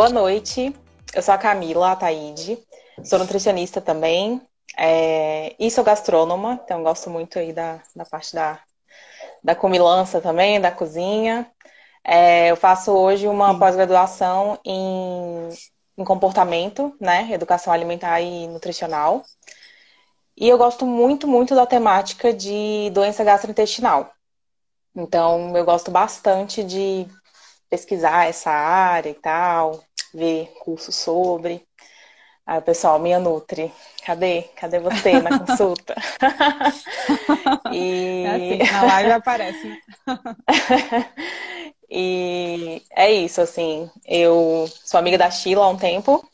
Boa noite, eu sou a Camila Ataíde, sou nutricionista também é, e sou gastrônoma, então gosto muito aí da, da parte da, da comilança também, da cozinha. É, eu faço hoje uma pós-graduação em, em comportamento, né, educação alimentar e nutricional. E eu gosto muito, muito da temática de doença gastrointestinal. Então, eu gosto bastante de pesquisar essa área e tal, ver curso sobre. Aí o pessoal, minha Nutri, cadê? Cadê você na consulta? e... É assim, na live aparece. e é isso, assim, eu sou amiga da Sheila há um tempo,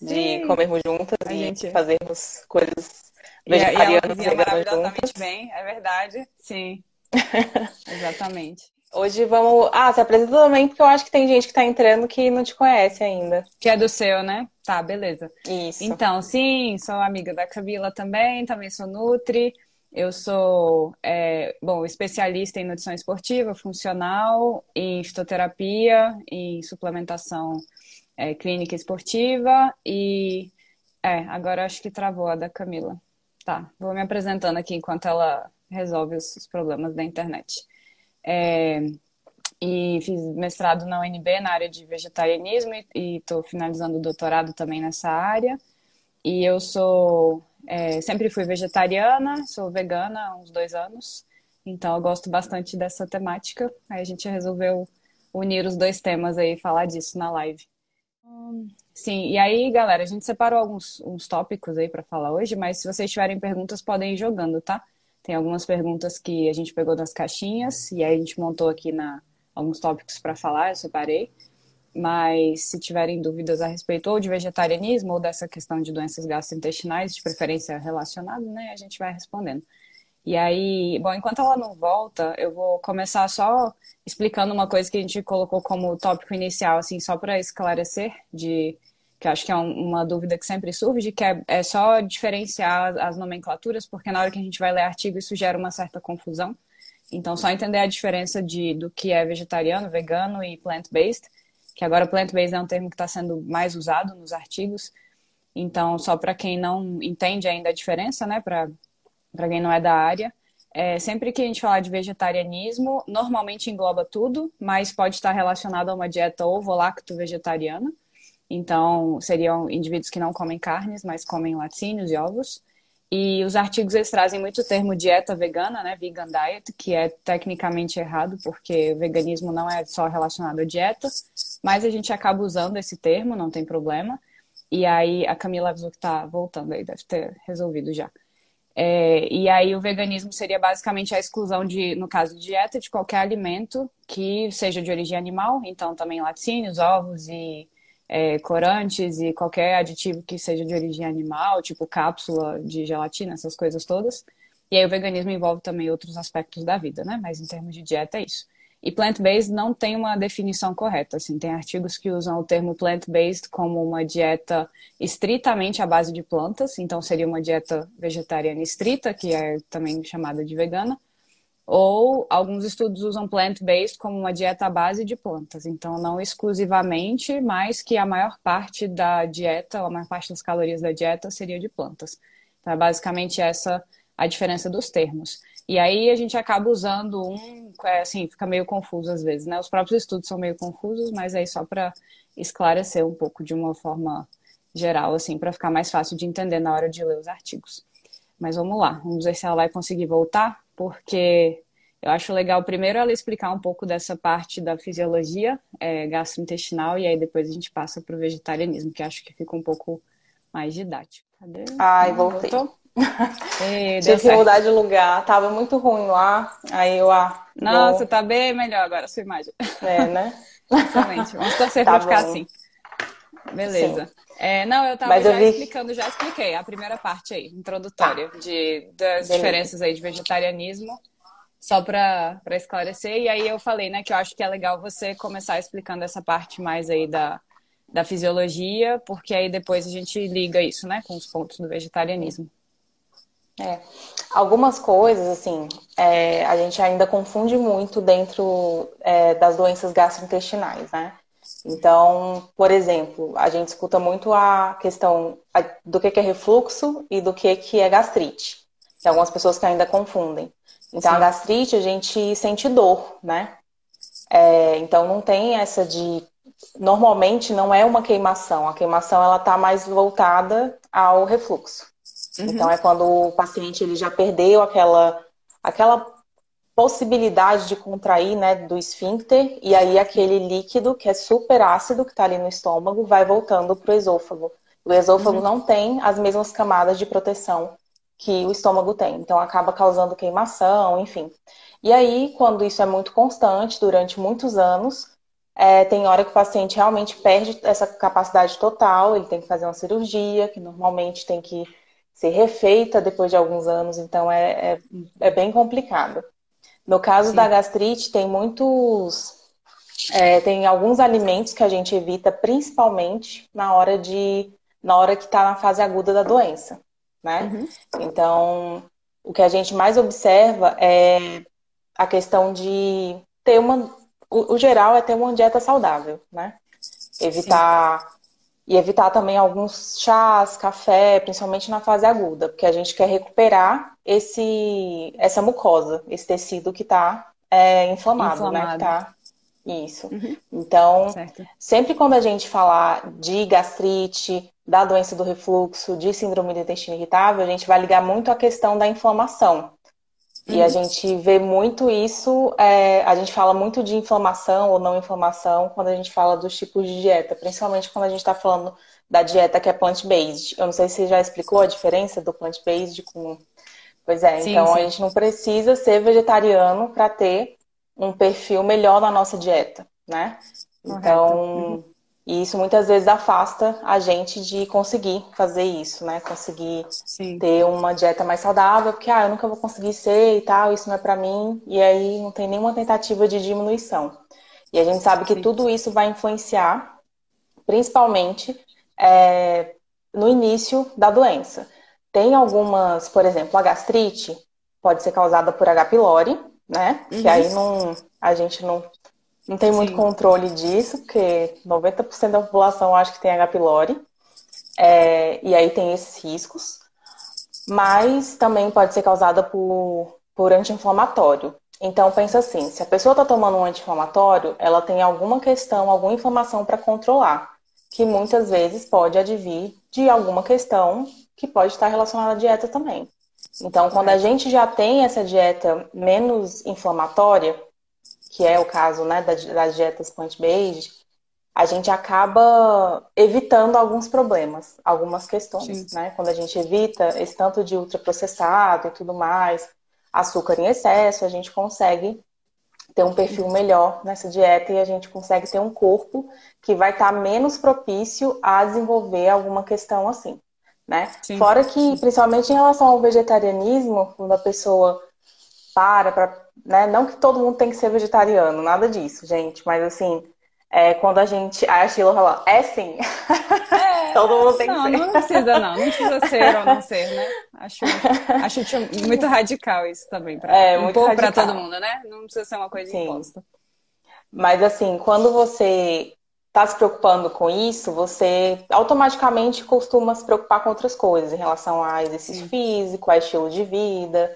de Sim. comermos juntas a e gente... fazermos coisas vegetarianas e, e ela maravilhosamente juntas. bem, é verdade, sim. Exatamente. Hoje vamos. Ah, se apresenta também, porque eu acho que tem gente que tá entrando que não te conhece ainda. Que é do seu, né? Tá, beleza. Isso. Então, sim, sou amiga da Camila também, também sou Nutri. Eu sou, é, bom, especialista em nutrição esportiva, funcional, em fitoterapia, em suplementação é, clínica esportiva e. É, agora acho que travou a da Camila. Tá, vou me apresentando aqui enquanto ela resolve os problemas da internet. É, e fiz mestrado na UNB na área de vegetarianismo e estou finalizando o doutorado também nessa área. E eu sou é, sempre fui vegetariana, sou vegana há uns dois anos, então eu gosto bastante dessa temática. Aí a gente resolveu unir os dois temas aí e falar disso na live. Sim, e aí, galera, a gente separou alguns uns tópicos aí para falar hoje, mas se vocês tiverem perguntas, podem ir jogando, tá? Tem algumas perguntas que a gente pegou das caixinhas e aí a gente montou aqui na alguns tópicos para falar, eu separei. Mas se tiverem dúvidas a respeito ou de vegetarianismo ou dessa questão de doenças gastrointestinais, de preferência relacionada, né, a gente vai respondendo. E aí, bom, enquanto ela não volta, eu vou começar só explicando uma coisa que a gente colocou como tópico inicial, assim, só para esclarecer de que acho que é uma dúvida que sempre surge, que é, é só diferenciar as nomenclaturas, porque na hora que a gente vai ler artigo isso gera uma certa confusão. Então, só entender a diferença de, do que é vegetariano, vegano e plant-based, que agora plant-based é um termo que está sendo mais usado nos artigos. Então, só para quem não entende ainda a diferença, né, para quem não é da área, é, sempre que a gente falar de vegetarianismo, normalmente engloba tudo, mas pode estar relacionado a uma dieta ovo-lacto-vegetariana. Então, seriam indivíduos que não comem carnes, mas comem laticínios e ovos. E os artigos eles trazem muito o termo dieta vegana, né, vegan diet, que é tecnicamente errado, porque o veganismo não é só relacionado à dieta, mas a gente acaba usando esse termo, não tem problema. E aí a Camila avisou que está voltando aí, deve ter resolvido já. É, e aí o veganismo seria basicamente a exclusão de, no caso de dieta, de qualquer alimento que seja de origem animal, então também laticínios, ovos e é, corantes e qualquer aditivo que seja de origem animal, tipo cápsula de gelatina, essas coisas todas. E aí o veganismo envolve também outros aspectos da vida, né? Mas em termos de dieta é isso. E plant-based não tem uma definição correta, assim, tem artigos que usam o termo plant-based como uma dieta estritamente à base de plantas, então seria uma dieta vegetariana estrita, que é também chamada de vegana, ou alguns estudos usam plant-based como uma dieta à base de plantas. Então, não exclusivamente, mas que a maior parte da dieta, a maior parte das calorias da dieta seria de plantas. Então, é basicamente essa a diferença dos termos. E aí a gente acaba usando um, é, assim, fica meio confuso às vezes, né? Os próprios estudos são meio confusos, mas aí só para esclarecer um pouco de uma forma geral, assim, para ficar mais fácil de entender na hora de ler os artigos. Mas vamos lá, vamos ver se ela vai conseguir voltar porque eu acho legal primeiro ela explicar um pouco dessa parte da fisiologia é, gastrointestinal e aí depois a gente passa para o vegetarianismo, que acho que fica um pouco mais didático. Cadê? Ai, voltei. Ei, Tive que mudar de lugar, tava muito ruim lá, aí eu ah, Nossa, vou... tá bem melhor agora a sua imagem. É, né? Excelente. Vamos torcer tá para ficar assim. Beleza. É, não, eu estava já vi... explicando, já expliquei a primeira parte aí, introdutória, tá. de, das Beleza. diferenças aí de vegetarianismo, só para esclarecer. E aí eu falei, né, que eu acho que é legal você começar explicando essa parte mais aí da, da fisiologia, porque aí depois a gente liga isso, né, com os pontos do vegetarianismo. É. Algumas coisas, assim, é, a gente ainda confunde muito dentro é, das doenças gastrointestinais, né? Então, por exemplo, a gente escuta muito a questão do que é refluxo e do que é gastrite. Tem algumas pessoas que ainda confundem. Então, Sim. a gastrite, a gente sente dor, né? É, então, não tem essa de. Normalmente, não é uma queimação. A queimação, ela tá mais voltada ao refluxo. Uhum. Então, é quando o paciente ele já perdeu aquela, aquela possibilidade de contrair né, do esfíncter, e aí aquele líquido que é super ácido, que está ali no estômago, vai voltando para o esôfago. O esôfago uhum. não tem as mesmas camadas de proteção que o estômago tem, então acaba causando queimação, enfim. E aí, quando isso é muito constante, durante muitos anos, é, tem hora que o paciente realmente perde essa capacidade total, ele tem que fazer uma cirurgia, que normalmente tem que ser refeita depois de alguns anos, então é, é, é bem complicado. No caso Sim. da gastrite, tem muitos. É, tem alguns alimentos que a gente evita, principalmente na hora de. na hora que está na fase aguda da doença. Né? Uhum. Então, o que a gente mais observa é a questão de ter uma. O, o geral é ter uma dieta saudável, né? Evitar. Sim. E evitar também alguns chás, café, principalmente na fase aguda, porque a gente quer recuperar esse, essa mucosa, esse tecido que está é, inflamado, inflamado, né? Que tá... Isso. Uhum. Então, certo. sempre quando a gente falar de gastrite, da doença do refluxo, de síndrome do intestino irritável, a gente vai ligar muito a questão da inflamação. E a uhum. gente vê muito isso, é, a gente fala muito de inflamação ou não inflamação quando a gente fala dos tipos de dieta, principalmente quando a gente está falando da dieta que é plant-based. Eu não sei se você já explicou a diferença do plant-based com Pois é, sim, então sim. a gente não precisa ser vegetariano para ter um perfil melhor na nossa dieta, né? Correto. Então, uhum. isso muitas vezes afasta a gente de conseguir fazer isso, né? Conseguir sim. ter uma dieta mais saudável, porque ah, eu nunca vou conseguir ser e tal, isso não é para mim, e aí não tem nenhuma tentativa de diminuição. E a gente sabe que tudo isso vai influenciar, principalmente é, no início da doença. Tem algumas, por exemplo, a gastrite pode ser causada por H. pylori, né? Uhum. Que aí não, a gente não, não tem muito Sim. controle disso, porque 90% da população acha que tem H. pylori. É, e aí tem esses riscos. Mas também pode ser causada por, por anti-inflamatório. Então pensa assim, se a pessoa está tomando um anti-inflamatório, ela tem alguma questão, alguma inflamação para controlar, que muitas vezes pode advir de alguma questão que pode estar relacionada à dieta também. Então, quando a gente já tem essa dieta menos inflamatória, que é o caso né, das dietas plant-based, a gente acaba evitando alguns problemas, algumas questões, né? Quando a gente evita esse tanto de ultraprocessado e tudo mais, açúcar em excesso, a gente consegue ter um perfil melhor nessa dieta e a gente consegue ter um corpo que vai estar menos propício a desenvolver alguma questão assim né? Sim. Fora que, principalmente em relação ao vegetarianismo, quando a pessoa para para, né? Não que todo mundo tem que ser vegetariano, nada disso, gente, mas assim, é, quando a gente. Aí a Sheila fala, é sim. É, todo mundo tem não, que ser. Não precisa, não. Não precisa ser ou não ser, né? Acho, acho muito radical isso também. Pra, é, muito impor para todo mundo, né? Não precisa ser uma coisa sim. imposta. Mas assim, quando você está se preocupando com isso, você automaticamente costuma se preocupar com outras coisas em relação a exercício Sim. físico, a estilo de vida.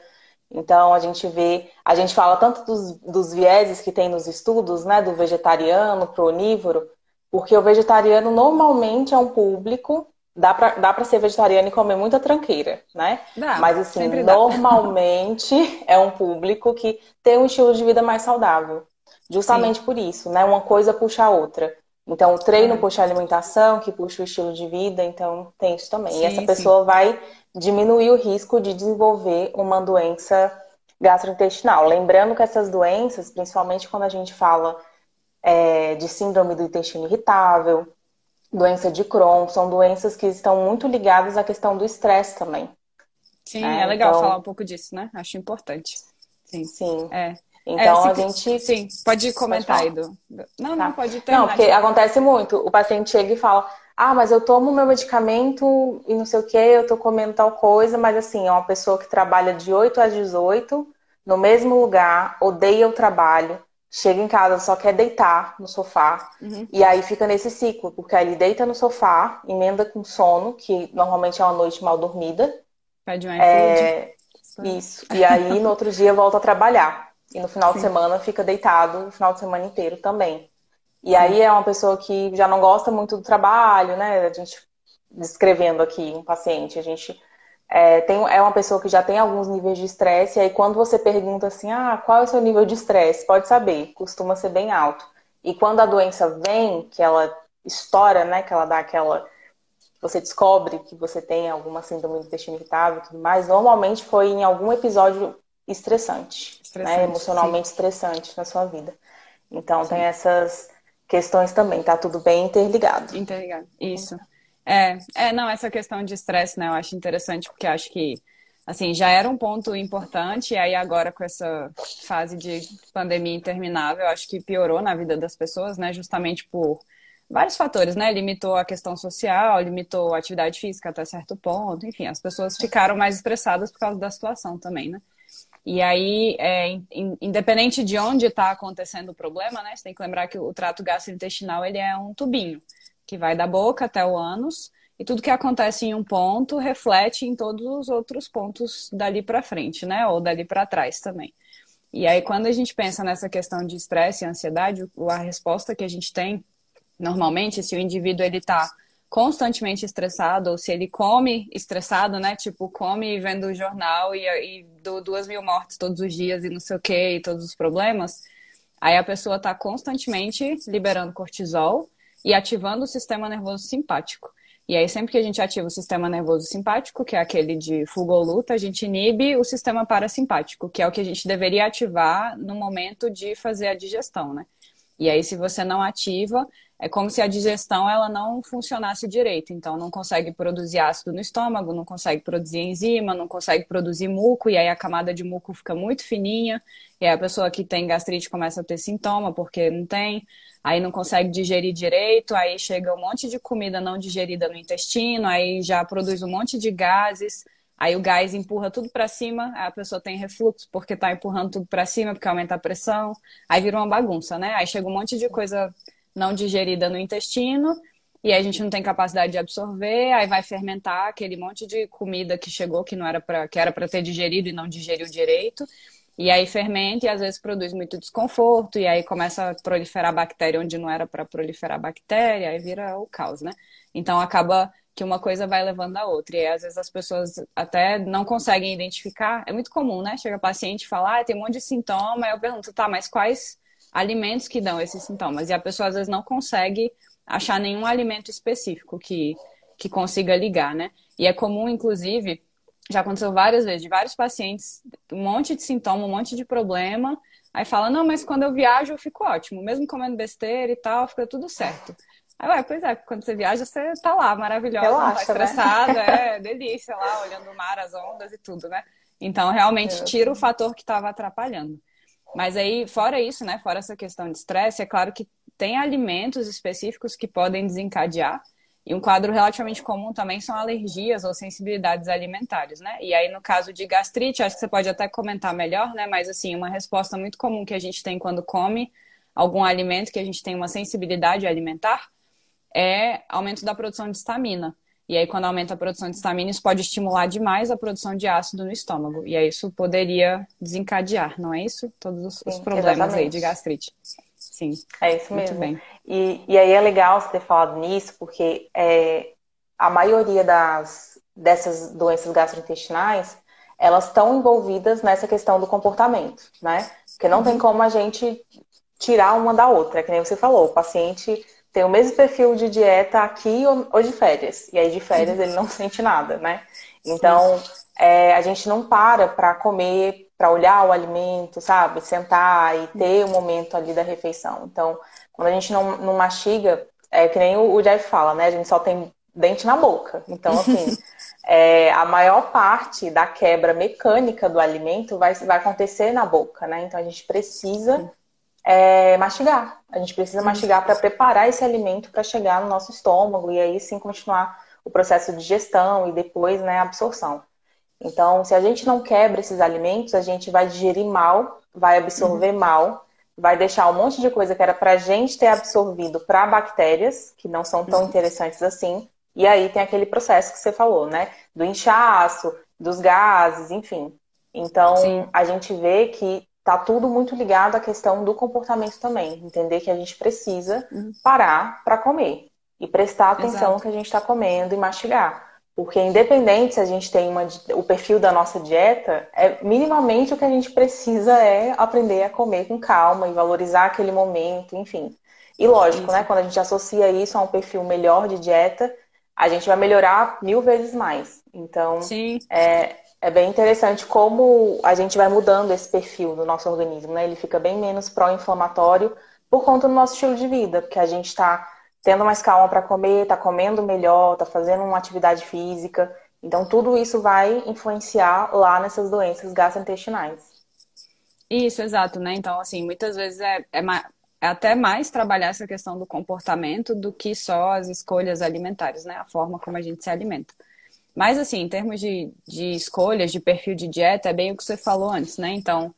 Então a gente vê, a gente fala tanto dos, dos vieses que tem nos estudos, né, do vegetariano para o onívoro, porque o vegetariano normalmente é um público, dá para dá pra ser vegetariano e comer muita tranqueira, né? Dá, Mas assim, normalmente é um público que tem um estilo de vida mais saudável. Justamente Sim. por isso, né? Uma coisa puxa a outra. Então, o treino é. puxa a alimentação, que puxa o estilo de vida, então tem isso também. Sim, e essa pessoa sim. vai diminuir o risco de desenvolver uma doença gastrointestinal. Lembrando que essas doenças, principalmente quando a gente fala é, de síndrome do intestino irritável, doença de Crohn, são doenças que estão muito ligadas à questão do estresse também. Sim, é, é legal então... falar um pouco disso, né? Acho importante. Sim. Sim. É. Então é, a gente. Sim, pode comentar aí do. Não, tá. não, pode ter. Não, porque acontece muito. O paciente chega e fala: Ah, mas eu tomo meu medicamento e não sei o que, eu tô comendo tal coisa, mas assim, é uma pessoa que trabalha de 8 às 18, no mesmo lugar, odeia o trabalho, chega em casa, só quer deitar no sofá, uhum. e aí fica nesse ciclo, porque aí ele deita no sofá, emenda com sono, que normalmente é uma noite mal dormida. Pede um é... Isso. E aí no outro dia volta a trabalhar. E no final Sim. de semana fica deitado o final de semana inteiro também. E Sim. aí é uma pessoa que já não gosta muito do trabalho, né? A gente descrevendo aqui um paciente, a gente é, tem, é uma pessoa que já tem alguns níveis de estresse, e aí quando você pergunta assim, ah, qual é o seu nível de estresse? Pode saber, costuma ser bem alto. E quando a doença vem, que ela estoura, né, que ela dá aquela... Você descobre que você tem alguma síndrome do intestino irritável e tudo mais, normalmente foi em algum episódio estressante, né, estressante emocionalmente sim. estressante na sua vida. Então sim. tem essas questões também, tá tudo bem interligado. Interligado, isso. É, é, não, essa questão de estresse, né, eu acho interessante, porque acho que, assim, já era um ponto importante, e aí agora com essa fase de pandemia interminável, eu acho que piorou na vida das pessoas, né, justamente por vários fatores, né, limitou a questão social, limitou a atividade física até certo ponto, enfim, as pessoas ficaram mais estressadas por causa da situação também, né. E aí, é, independente de onde está acontecendo o problema, né, você tem que lembrar que o trato gastrointestinal, ele é um tubinho, que vai da boca até o ânus, e tudo que acontece em um ponto reflete em todos os outros pontos dali para frente, né? Ou dali para trás também. E aí, quando a gente pensa nessa questão de estresse e ansiedade, a resposta que a gente tem, normalmente, se o indivíduo ele está constantemente estressado, ou se ele come estressado, né? Tipo, come vendo o jornal e, e do duas mil mortes todos os dias e não sei o que, e todos os problemas, aí a pessoa está constantemente liberando cortisol e ativando o sistema nervoso simpático. E aí, sempre que a gente ativa o sistema nervoso simpático, que é aquele de fuga ou luta, a gente inibe o sistema parasimpático, que é o que a gente deveria ativar no momento de fazer a digestão, né? E aí, se você não ativa, é como se a digestão ela não funcionasse direito. Então, não consegue produzir ácido no estômago, não consegue produzir enzima, não consegue produzir muco, e aí a camada de muco fica muito fininha, e aí a pessoa que tem gastrite começa a ter sintoma porque não tem, aí não consegue digerir direito, aí chega um monte de comida não digerida no intestino, aí já produz um monte de gases. Aí o gás empurra tudo para cima, a pessoa tem refluxo porque está empurrando tudo para cima, porque aumenta a pressão. Aí vira uma bagunça, né? Aí chega um monte de coisa não digerida no intestino, e a gente não tem capacidade de absorver, aí vai fermentar aquele monte de comida que chegou que não era para que era para ter digerido e não digeriu direito. E aí fermenta e às vezes produz muito desconforto, e aí começa a proliferar bactéria onde não era para proliferar bactéria, aí vira o caos, né? Então acaba que uma coisa vai levando a outra. E aí, às vezes as pessoas até não conseguem identificar. É muito comum, né? Chega paciente e fala, ah, tem um monte de sintoma, aí eu pergunto, tá, mas quais alimentos que dão esses sintomas. E a pessoa às vezes não consegue achar nenhum alimento específico que, que consiga ligar, né? E é comum, inclusive, já aconteceu várias vezes, de vários pacientes, um monte de sintoma, um monte de problema. Aí fala, não, mas quando eu viajo eu fico ótimo, mesmo comendo besteira e tal, fica tudo certo. Aí, ué, pois é, quando você viaja, você tá lá, maravilhosa, Relaxa, tá estressada, né? é delícia lá, olhando o mar, as ondas e tudo, né? Então, realmente, tira o fator que estava atrapalhando. Mas aí, fora isso, né? Fora essa questão de estresse, é claro que tem alimentos específicos que podem desencadear. E um quadro relativamente comum também são alergias ou sensibilidades alimentares, né? E aí, no caso de gastrite, acho que você pode até comentar melhor, né? Mas, assim, uma resposta muito comum que a gente tem quando come algum alimento que a gente tem uma sensibilidade alimentar é aumento da produção de estamina. E aí, quando aumenta a produção de estamina, isso pode estimular demais a produção de ácido no estômago. E aí, isso poderia desencadear, não é isso? Todos os, Sim, problemas exatamente. aí de gastrite. Sim. É isso mesmo. Bem. E, e aí é legal você ter falado nisso, porque é, a maioria das, dessas doenças gastrointestinais, elas estão envolvidas nessa questão do comportamento, né? Porque não uhum. tem como a gente tirar uma da outra, que nem você falou, o paciente tem o mesmo perfil de dieta aqui ou de férias. E aí de férias ele não sente nada, né? Então, é, a gente não para para comer, para olhar o alimento, sabe? Sentar e ter o momento ali da refeição. Então, quando a gente não, não mastiga, é que nem o Jeff fala, né? A gente só tem dente na boca. Então, assim, é, a maior parte da quebra mecânica do alimento vai, vai acontecer na boca, né? Então, a gente precisa é mastigar. A gente precisa mastigar para preparar esse alimento para chegar no nosso estômago e aí sim continuar o processo de digestão e depois né, a absorção. Então, se a gente não quebra esses alimentos, a gente vai digerir mal, vai absorver uhum. mal, vai deixar um monte de coisa que era para a gente ter absorvido para bactérias, que não são tão uhum. interessantes assim. E aí tem aquele processo que você falou, né? Do inchaço, dos gases, enfim. Então, Sim. a gente vê que tá tudo muito ligado à questão do comportamento também. Entender que a gente precisa uhum. parar para comer e prestar atenção Exato. no que a gente está comendo e mastigar. Porque independente se a gente tem uma, o perfil da nossa dieta, é minimamente o que a gente precisa é aprender a comer com calma e valorizar aquele momento, enfim. E lógico, isso. né? Quando a gente associa isso a um perfil melhor de dieta, a gente vai melhorar mil vezes mais. Então, Sim. É, é bem interessante como a gente vai mudando esse perfil do nosso organismo, né? Ele fica bem menos pró-inflamatório por conta do nosso estilo de vida, porque a gente está tendo mais calma para comer, tá comendo melhor, tá fazendo uma atividade física. Então, tudo isso vai influenciar lá nessas doenças gastrointestinais. Isso, exato, né? Então, assim, muitas vezes é, é, é, até mais trabalhar essa questão do comportamento do que só as escolhas alimentares, né? A forma como a gente se alimenta. Mas, assim, em termos de, de escolhas, de perfil de dieta, é bem o que você falou antes, né? Então,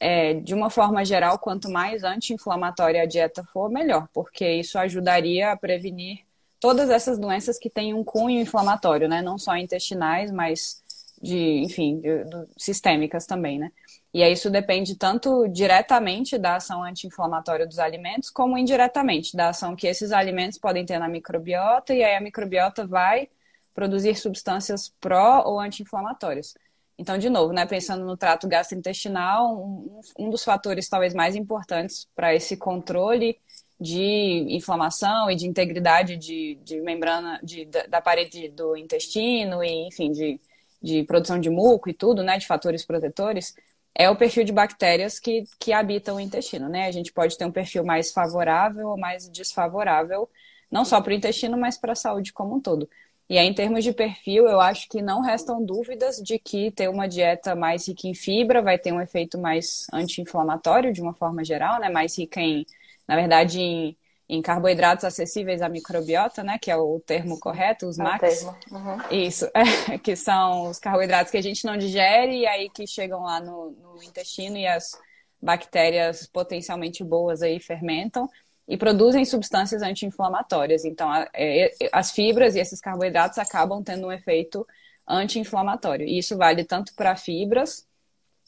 é, de uma forma geral, quanto mais anti-inflamatória a dieta for, melhor, porque isso ajudaria a prevenir todas essas doenças que têm um cunho inflamatório, né? Não só intestinais, mas de, enfim, de, de, sistêmicas também, né? E aí isso depende tanto diretamente da ação anti-inflamatória dos alimentos, como indiretamente da ação que esses alimentos podem ter na microbiota, e aí a microbiota vai produzir substâncias pró ou anti-inflamatórias. Então, de novo, né, pensando no trato gastrointestinal, um, um dos fatores talvez mais importantes para esse controle de inflamação e de integridade de, de membrana de, da parede do intestino e, enfim, de, de produção de muco e tudo, né, de fatores protetores, é o perfil de bactérias que, que habitam o intestino, né? A gente pode ter um perfil mais favorável ou mais desfavorável, não só para o intestino, mas para a saúde como um todo. E aí, em termos de perfil, eu acho que não restam dúvidas de que ter uma dieta mais rica em fibra vai ter um efeito mais anti-inflamatório, de uma forma geral, né? Mais rica em, na verdade, em, em carboidratos acessíveis à microbiota, né? Que é o termo correto, os é MACs. Uhum. Isso, é, que são os carboidratos que a gente não digere e aí que chegam lá no, no intestino e as bactérias potencialmente boas aí fermentam e produzem substâncias anti-inflamatórias. Então, a, é, as fibras e esses carboidratos acabam tendo um efeito anti-inflamatório. E isso vale tanto para fibras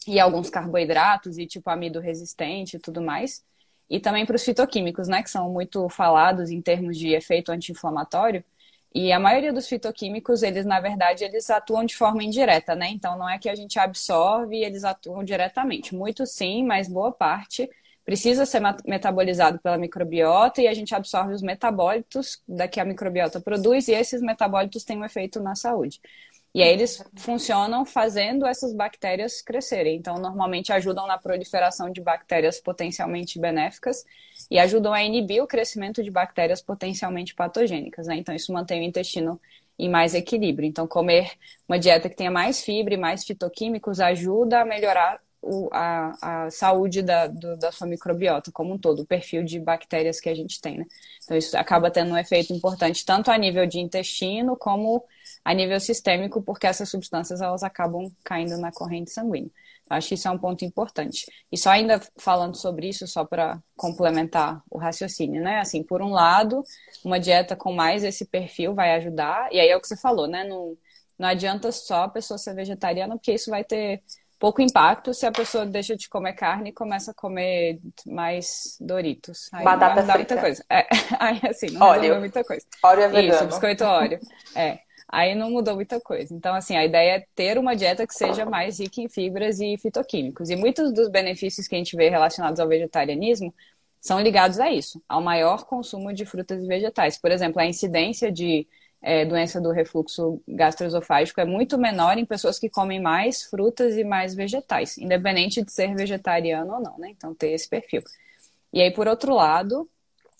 e alguns carboidratos e tipo amido resistente e tudo mais, e também para os fitoquímicos, né, que são muito falados em termos de efeito anti-inflamatório. E a maioria dos fitoquímicos, eles na verdade, eles atuam de forma indireta, né? Então não é que a gente absorve e eles atuam diretamente. Muito sim, mas boa parte precisa ser metabolizado pela microbiota e a gente absorve os metabólitos da que a microbiota produz e esses metabólitos têm um efeito na saúde. E aí eles funcionam fazendo essas bactérias crescerem. Então, normalmente ajudam na proliferação de bactérias potencialmente benéficas e ajudam a inibir o crescimento de bactérias potencialmente patogênicas. Né? Então, isso mantém o intestino em mais equilíbrio. Então, comer uma dieta que tenha mais fibra e mais fitoquímicos ajuda a melhorar o, a, a saúde da, do, da sua microbiota como um todo, o perfil de bactérias que a gente tem, né? Então isso acaba tendo um efeito importante tanto a nível de intestino como a nível sistêmico, porque essas substâncias elas acabam caindo na corrente sanguínea. Acho que isso é um ponto importante. E só ainda falando sobre isso, só para complementar o raciocínio, né? Assim, por um lado, uma dieta com mais esse perfil vai ajudar, e aí é o que você falou, né? Não, não adianta só a pessoa ser vegetariana, porque isso vai ter pouco impacto se a pessoa deixa de comer carne e começa a comer mais Doritos. Aí Batata não dá muita coisa. É, aí assim, não óleo. mudou muita coisa. Óleo é vegano. Isso, biscoito óleo. É. Aí não mudou muita coisa. Então, assim, a ideia é ter uma dieta que seja mais rica em fibras e fitoquímicos. E muitos dos benefícios que a gente vê relacionados ao vegetarianismo são ligados a isso, ao maior consumo de frutas e vegetais. Por exemplo, a incidência de é, doença do refluxo gastroesofágico é muito menor em pessoas que comem mais frutas e mais vegetais, independente de ser vegetariano ou não, né? Então, ter esse perfil. E aí, por outro lado,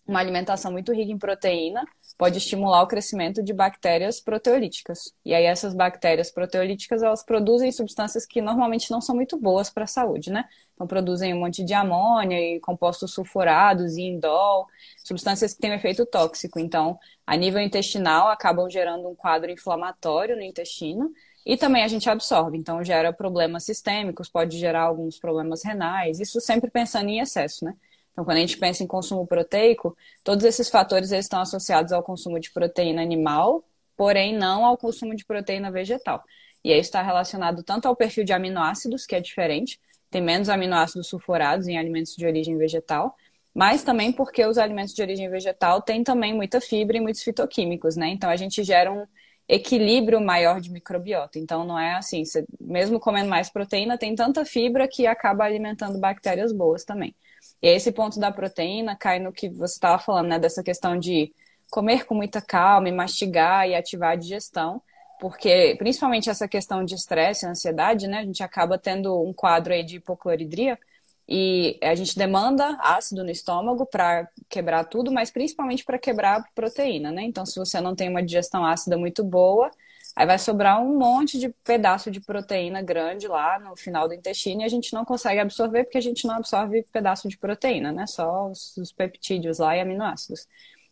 uma alimentação muito rica em proteína pode estimular o crescimento de bactérias proteolíticas. E aí essas bactérias proteolíticas, elas produzem substâncias que normalmente não são muito boas para a saúde, né? Então produzem um monte de amônia e compostos sulfurados e indol, substâncias que têm um efeito tóxico. Então, a nível intestinal, acabam gerando um quadro inflamatório no intestino e também a gente absorve, então gera problemas sistêmicos, pode gerar alguns problemas renais, isso sempre pensando em excesso, né? Então, quando a gente pensa em consumo proteico, todos esses fatores eles estão associados ao consumo de proteína animal, porém não ao consumo de proteína vegetal. E aí está relacionado tanto ao perfil de aminoácidos, que é diferente, tem menos aminoácidos sulfurados em alimentos de origem vegetal, mas também porque os alimentos de origem vegetal têm também muita fibra e muitos fitoquímicos, né? Então a gente gera um equilíbrio maior de microbiota. Então não é assim, você, mesmo comendo mais proteína, tem tanta fibra que acaba alimentando bactérias boas também. E esse ponto da proteína cai no que você estava falando, né? Dessa questão de comer com muita calma e mastigar e ativar a digestão porque principalmente essa questão de estresse, ansiedade, né? A gente acaba tendo um quadro aí de hipocloridria e a gente demanda ácido no estômago para quebrar tudo, mas principalmente para quebrar a proteína, né? Então, se você não tem uma digestão ácida muito boa, aí vai sobrar um monte de pedaço de proteína grande lá no final do intestino e a gente não consegue absorver porque a gente não absorve pedaço de proteína, né? Só os, os peptídeos lá e aminoácidos.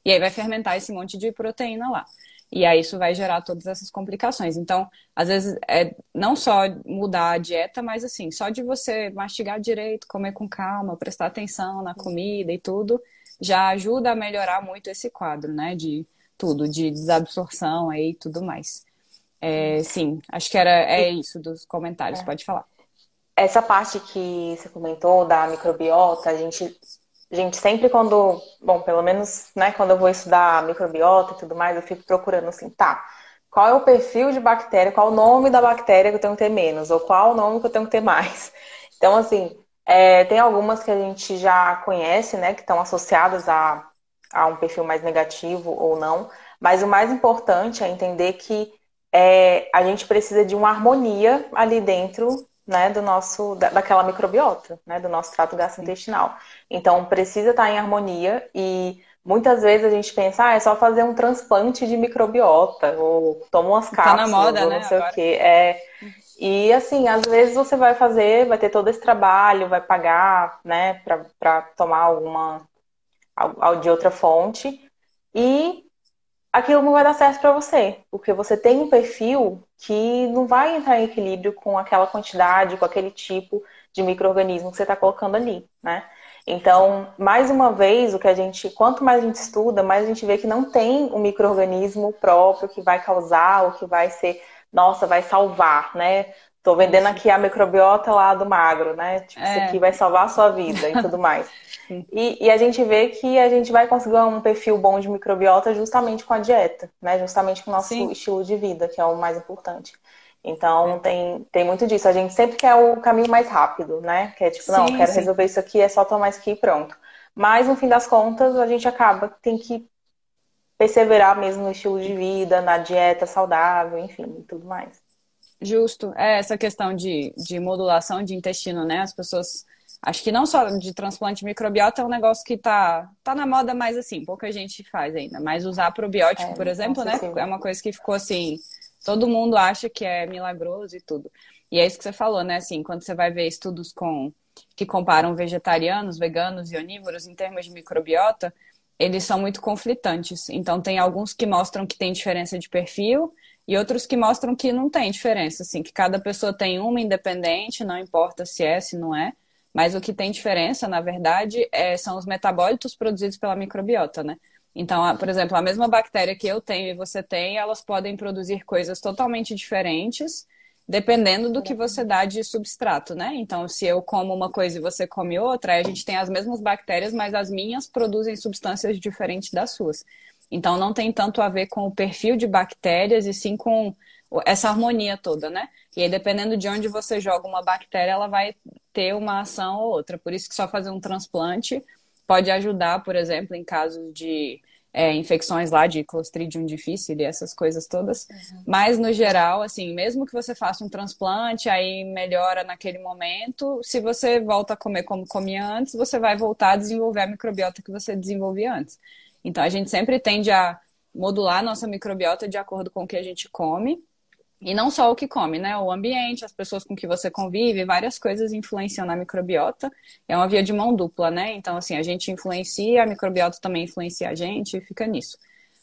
E aí vai fermentar esse monte de proteína lá. E aí isso vai gerar todas essas complicações. Então, às vezes, é não só mudar a dieta, mas assim, só de você mastigar direito, comer com calma, prestar atenção na comida e tudo, já ajuda a melhorar muito esse quadro, né? De tudo, de desabsorção aí e tudo mais. É, sim, acho que era é isso dos comentários, é. pode falar. Essa parte que você comentou da microbiota, a gente Gente, sempre quando, bom, pelo menos, né, quando eu vou estudar microbiota e tudo mais, eu fico procurando assim, tá, qual é o perfil de bactéria, qual o nome da bactéria que eu tenho que ter menos, ou qual o nome que eu tenho que ter mais. Então, assim, é, tem algumas que a gente já conhece, né, que estão associadas a, a um perfil mais negativo ou não, mas o mais importante é entender que é, a gente precisa de uma harmonia ali dentro né, do nosso, da, daquela microbiota, né, do nosso trato gastrointestinal. Então, precisa estar em harmonia e muitas vezes a gente pensa, ah, é só fazer um transplante de microbiota, ou toma umas cápsulas, tá na moda, ou não né, sei agora. o quê. É, e assim, às vezes você vai fazer, vai ter todo esse trabalho, vai pagar, né, para tomar alguma de outra fonte. E aquilo não vai dar certo para você, porque você tem um perfil que não vai entrar em equilíbrio com aquela quantidade, com aquele tipo de microorganismo que você está colocando ali, né? Então, mais uma vez, o que a gente, quanto mais a gente estuda, mais a gente vê que não tem um microorganismo próprio que vai causar ou que vai ser, nossa, vai salvar, né? Tô vendendo aqui a microbiota lá do magro, né? Tipo, é. isso aqui vai salvar a sua vida e tudo mais. e, e, a gente vê que a gente vai conseguir um perfil bom de microbiota justamente com a dieta, né? Justamente com o nosso Sim. estilo de vida, que é o mais importante. Então, é. tem, tem muito disso. A gente sempre quer o caminho mais rápido, né? Que é tipo, não, sim, quero sim. resolver isso aqui, é só tomar isso aqui e pronto. Mas, no fim das contas, a gente acaba, tem que perseverar mesmo no estilo de vida, na dieta saudável, enfim, e tudo mais. Justo. É essa questão de, de modulação de intestino, né? As pessoas. Acho que não só de transplante microbiota é um negócio que tá, tá na moda, mas assim, pouca gente faz ainda. Mas usar probiótico, é, por exemplo, né? Sim. É uma coisa que ficou assim. Todo mundo acha que é milagroso e tudo. E é isso que você falou, né? Assim, quando você vai ver estudos com que comparam vegetarianos, veganos e onívoros em termos de microbiota, eles são muito conflitantes. Então, tem alguns que mostram que tem diferença de perfil e outros que mostram que não tem diferença, assim, que cada pessoa tem uma independente, não importa se é, se não é, mas o que tem diferença, na verdade, é, são os metabólitos produzidos pela microbiota, né? Então, por exemplo, a mesma bactéria que eu tenho e você tem, elas podem produzir coisas totalmente diferentes, dependendo do que você dá de substrato, né? Então, se eu como uma coisa e você come outra, a gente tem as mesmas bactérias, mas as minhas produzem substâncias diferentes das suas. Então não tem tanto a ver com o perfil de bactérias e sim com essa harmonia toda, né? E aí, dependendo de onde você joga uma bactéria, ela vai ter uma ação ou outra. Por isso que só fazer um transplante pode ajudar, por exemplo, em casos de é, infecções lá de Clostridium difficile e essas coisas todas. Uhum. Mas, no geral, assim, mesmo que você faça um transplante, aí melhora naquele momento, se você volta a comer como comia antes, você vai voltar a desenvolver a microbiota que você desenvolvia antes. Então, a gente sempre tende a modular a nossa microbiota de acordo com o que a gente come. E não só o que come, né? O ambiente, as pessoas com que você convive, várias coisas influenciam na microbiota. É uma via de mão dupla, né? Então, assim, a gente influencia, a microbiota também influencia a gente e fica nisso.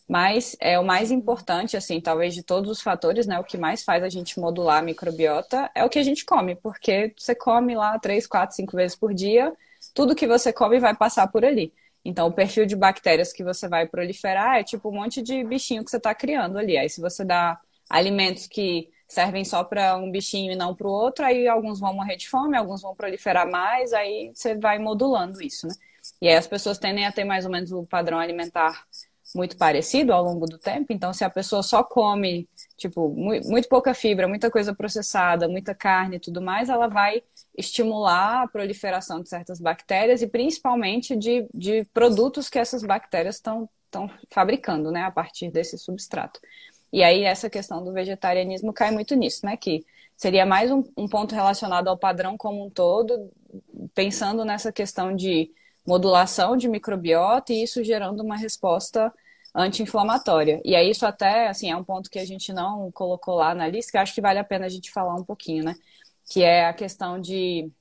Mas é o mais importante, assim, talvez de todos os fatores, né? O que mais faz a gente modular a microbiota é o que a gente come, porque você come lá três, quatro, cinco vezes por dia, tudo que você come vai passar por ali. Então, o perfil de bactérias que você vai proliferar é tipo um monte de bichinho que você está criando ali. Aí, se você dá alimentos que servem só para um bichinho e não para o outro, aí alguns vão morrer de fome, alguns vão proliferar mais, aí você vai modulando isso, né? E aí as pessoas tendem a ter mais ou menos o padrão alimentar muito parecido ao longo do tempo. Então, se a pessoa só come, tipo, muito pouca fibra, muita coisa processada, muita carne e tudo mais, ela vai estimular a proliferação de certas bactérias e principalmente de, de produtos que essas bactérias estão fabricando, né, a partir desse substrato. E aí essa questão do vegetarianismo cai muito nisso, né? Que seria mais um, um ponto relacionado ao padrão como um todo, pensando nessa questão de modulação de microbiota e isso gerando uma resposta anti-inflamatória. E aí isso até, assim, é um ponto que a gente não colocou lá na lista, que acho que vale a pena a gente falar um pouquinho, né? Que é a questão de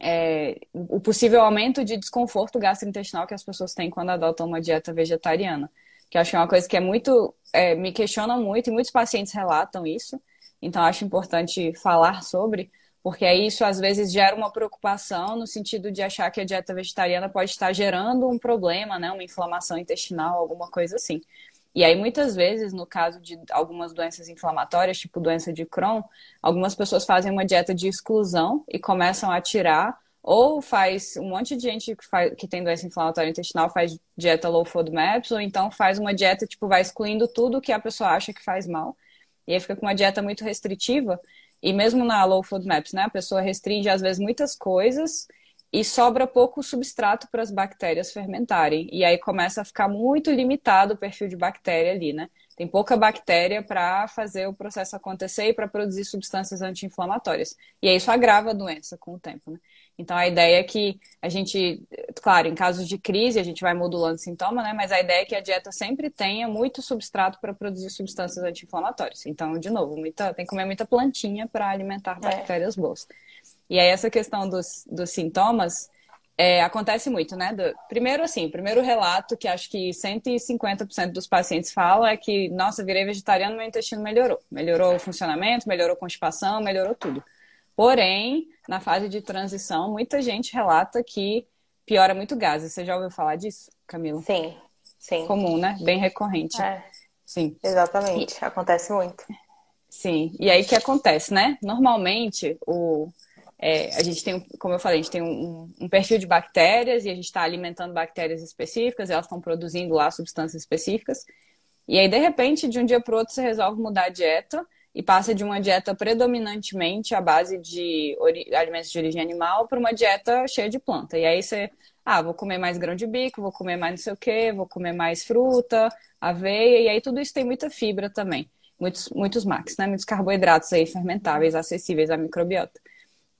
é, o possível aumento de desconforto gastrointestinal que as pessoas têm quando adotam uma dieta vegetariana que acho que é uma coisa que é muito, é, me questiona muito e muitos pacientes relatam isso. Então, acho importante falar sobre, porque isso às vezes gera uma preocupação no sentido de achar que a dieta vegetariana pode estar gerando um problema, né, uma inflamação intestinal, alguma coisa assim. E aí, muitas vezes, no caso de algumas doenças inflamatórias, tipo doença de Crohn, algumas pessoas fazem uma dieta de exclusão e começam a tirar ou faz um monte de gente que, faz, que tem doença inflamatória intestinal faz dieta low FODMAPs, ou então faz uma dieta, tipo, vai excluindo tudo que a pessoa acha que faz mal. E aí fica com uma dieta muito restritiva. E mesmo na low FODMAPs, né, a pessoa restringe às vezes muitas coisas e sobra pouco substrato para as bactérias fermentarem. E aí começa a ficar muito limitado o perfil de bactéria ali, né? Tem pouca bactéria para fazer o processo acontecer e para produzir substâncias anti-inflamatórias. E aí isso agrava a doença com o tempo, né? Então a ideia é que a gente, claro, em casos de crise a gente vai modulando sintoma, né? Mas a ideia é que a dieta sempre tenha muito substrato para produzir substâncias anti-inflamatórias. Então, de novo, muita, tem que comer muita plantinha para alimentar é. bactérias é. boas. E aí essa questão dos, dos sintomas, é, acontece muito, né? Do, primeiro, assim, o primeiro relato que acho que 150% dos pacientes falam é que, nossa, virei vegetariano, meu intestino melhorou. Melhorou o funcionamento, melhorou a constipação, melhorou tudo. Porém, na fase de transição, muita gente relata que piora muito gases. Você já ouviu falar disso, Camila? Sim, sim. Comum, né? Bem recorrente. É. Sim. Exatamente, e... acontece muito. Sim, e aí o que acontece, né? Normalmente, o é, a gente tem, como eu falei, a gente tem um, um perfil de bactérias e a gente está alimentando bactérias específicas, elas estão produzindo lá substâncias específicas. E aí, de repente, de um dia para o outro, você resolve mudar a dieta e passa de uma dieta predominantemente à base de alimentos de origem animal para uma dieta cheia de planta. E aí você, ah, vou comer mais grão de bico, vou comer mais não sei o quê, vou comer mais fruta, aveia, e aí tudo isso tem muita fibra também. Muitos, muitos max, né? Muitos carboidratos aí fermentáveis, acessíveis à microbiota.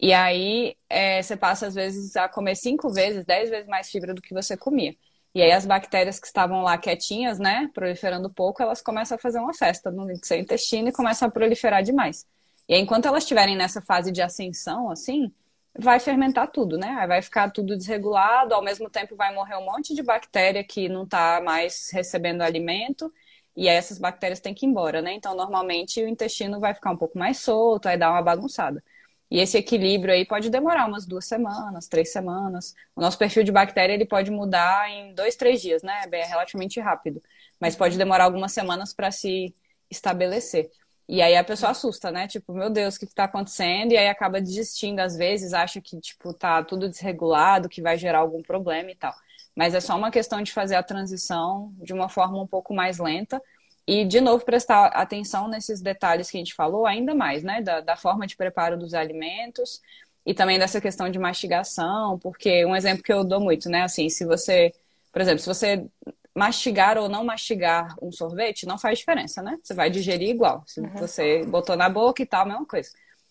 E aí é, você passa, às vezes, a comer cinco vezes, dez vezes mais fibra do que você comia. E aí as bactérias que estavam lá quietinhas, né, proliferando pouco, elas começam a fazer uma festa no seu intestino e começam a proliferar demais. E aí, enquanto elas estiverem nessa fase de ascensão, assim, vai fermentar tudo, né? Aí vai ficar tudo desregulado, ao mesmo tempo vai morrer um monte de bactéria que não está mais recebendo alimento, e aí essas bactérias têm que ir embora, né? Então, normalmente, o intestino vai ficar um pouco mais solto, aí dá uma bagunçada. E esse equilíbrio aí pode demorar umas duas semanas, três semanas. O nosso perfil de bactéria ele pode mudar em dois, três dias, né? É relativamente rápido. Mas pode demorar algumas semanas para se estabelecer. E aí a pessoa assusta, né? Tipo, meu Deus, o que está acontecendo? E aí acaba desistindo às vezes, acha que, tipo, tá tudo desregulado, que vai gerar algum problema e tal. Mas é só uma questão de fazer a transição de uma forma um pouco mais lenta e, de novo, prestar atenção nesses detalhes que a gente falou, ainda mais, né? Da, da, forma de preparo dos alimentos e também dessa questão de mastigação, porque um exemplo que eu dou muito, né? Assim, se você, por exemplo, se você mastigar ou não mastigar um sorvete, não faz diferença, né? Você vai digerir igual. Se uhum. você botou na boca e tal, mesma coisa.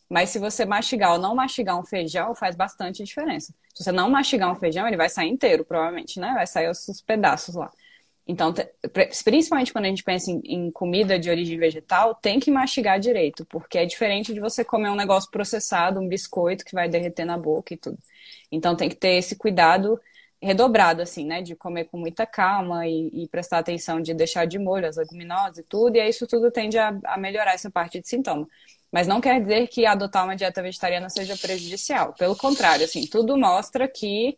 Mas se você mastigar ou não mastigar um feijão, faz bastante diferença. Se você não mastigar um feijão, ele vai sair inteiro, provavelmente, né? Vai sair os pedaços lá. Então, principalmente quando a gente pensa em, em, comida de origem vegetal, tem que mastigar direito, porque é diferente de você comer um negócio processado, um biscoito que vai derreter na boca e tudo. Então, tem que ter esse cuidado redobrado, assim, né? De comer com muita calma e, e prestar atenção de deixar de molho as leguminosas e tudo, e aí isso tudo tende a, a melhorar essa parte de sintoma. Mas não quer dizer que adotar uma dieta vegetariana seja prejudicial. Pelo contrário, assim, tudo mostra que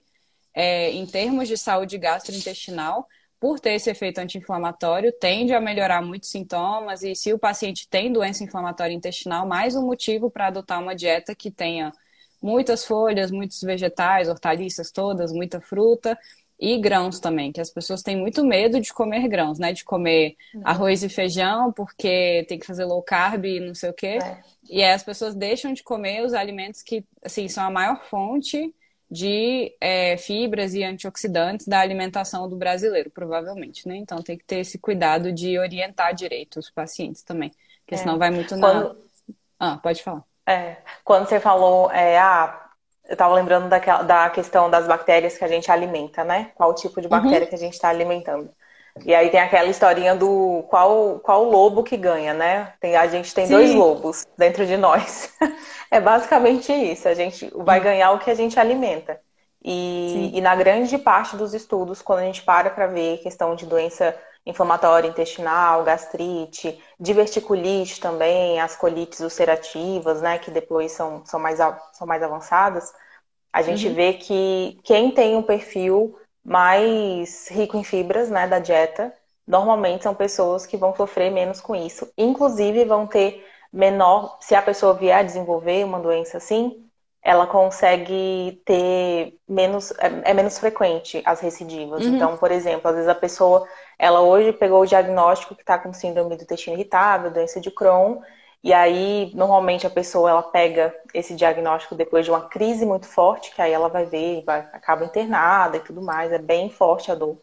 é, em termos de saúde gastrointestinal, por ter esse efeito anti-inflamatório, tende a melhorar muitos sintomas. E se o paciente tem doença inflamatória intestinal, mais um motivo para adotar uma dieta que tenha muitas folhas, muitos vegetais, hortaliças todas, muita fruta e grãos também, que as pessoas têm muito medo de comer grãos, né? De comer uhum. arroz e feijão, porque tem que fazer low carb e não sei o quê. É. E aí as pessoas deixam de comer os alimentos que, assim, são a maior fonte de é, fibras e antioxidantes da alimentação do brasileiro, provavelmente, né? Então tem que ter esse cuidado de orientar direito os pacientes também, porque é. senão vai muito na... Quando... Ah, pode falar. É, quando você falou, é, ah, eu estava lembrando daquela, da questão das bactérias que a gente alimenta, né? Qual tipo de uhum. bactéria uhum. que a gente está alimentando. E aí tem aquela historinha do qual, qual lobo que ganha, né? Tem, a gente tem Sim. dois lobos dentro de nós. é basicamente isso. A gente vai ganhar o que a gente alimenta. E, e na grande parte dos estudos, quando a gente para para ver questão de doença inflamatória intestinal, gastrite, diverticulite também, as colites ulcerativas, né, que depois são, são, mais, são mais avançadas, a gente uhum. vê que quem tem um perfil mais rico em fibras, né, da dieta, normalmente são pessoas que vão sofrer menos com isso. Inclusive vão ter menor, se a pessoa vier a desenvolver uma doença assim, ela consegue ter menos, é, é menos frequente as recidivas. Uhum. Então, por exemplo, às vezes a pessoa, ela hoje pegou o diagnóstico que está com síndrome do intestino irritável, doença de Crohn, e aí, normalmente, a pessoa ela pega esse diagnóstico depois de uma crise muito forte, que aí ela vai ver, vai, acaba internada e tudo mais, é bem forte a dor.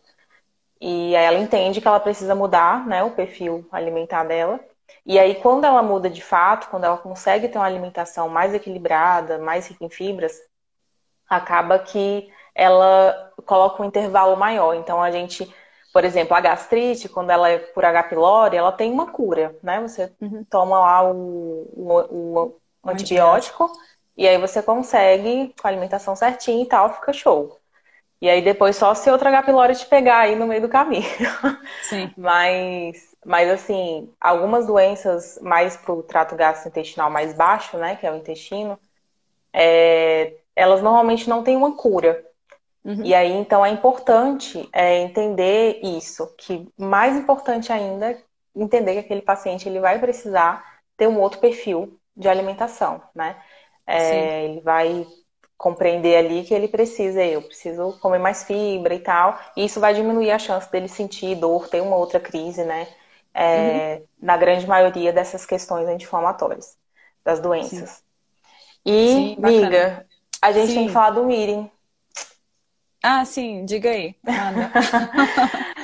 E aí ela entende que ela precisa mudar né, o perfil alimentar dela. E aí, quando ela muda de fato, quando ela consegue ter uma alimentação mais equilibrada, mais rica em fibras, acaba que ela coloca um intervalo maior. Então, a gente por exemplo, a gastrite, quando ela é por H. pylori, ela tem uma cura, né? Você uhum. toma lá o, o, o antibiótico e aí você consegue, com a alimentação certinha e tal, fica show. E aí depois só se outra H. pylori te pegar aí no meio do caminho. Sim. mas, mas assim, algumas doenças mais pro trato gastrointestinal mais baixo, né? Que é o intestino, é, elas normalmente não têm uma cura. Uhum. E aí, então, é importante é, entender isso, que mais importante ainda, entender que aquele paciente ele vai precisar ter um outro perfil de alimentação, né? É, ele vai compreender ali que ele precisa, eu preciso comer mais fibra e tal, e isso vai diminuir a chance dele sentir dor, ter uma outra crise, né? É, uhum. Na grande maioria dessas questões anti-inflamatórias, das doenças. Sim. E, Sim, miga, a gente Sim. tem que falar do meeting ah, sim, diga aí.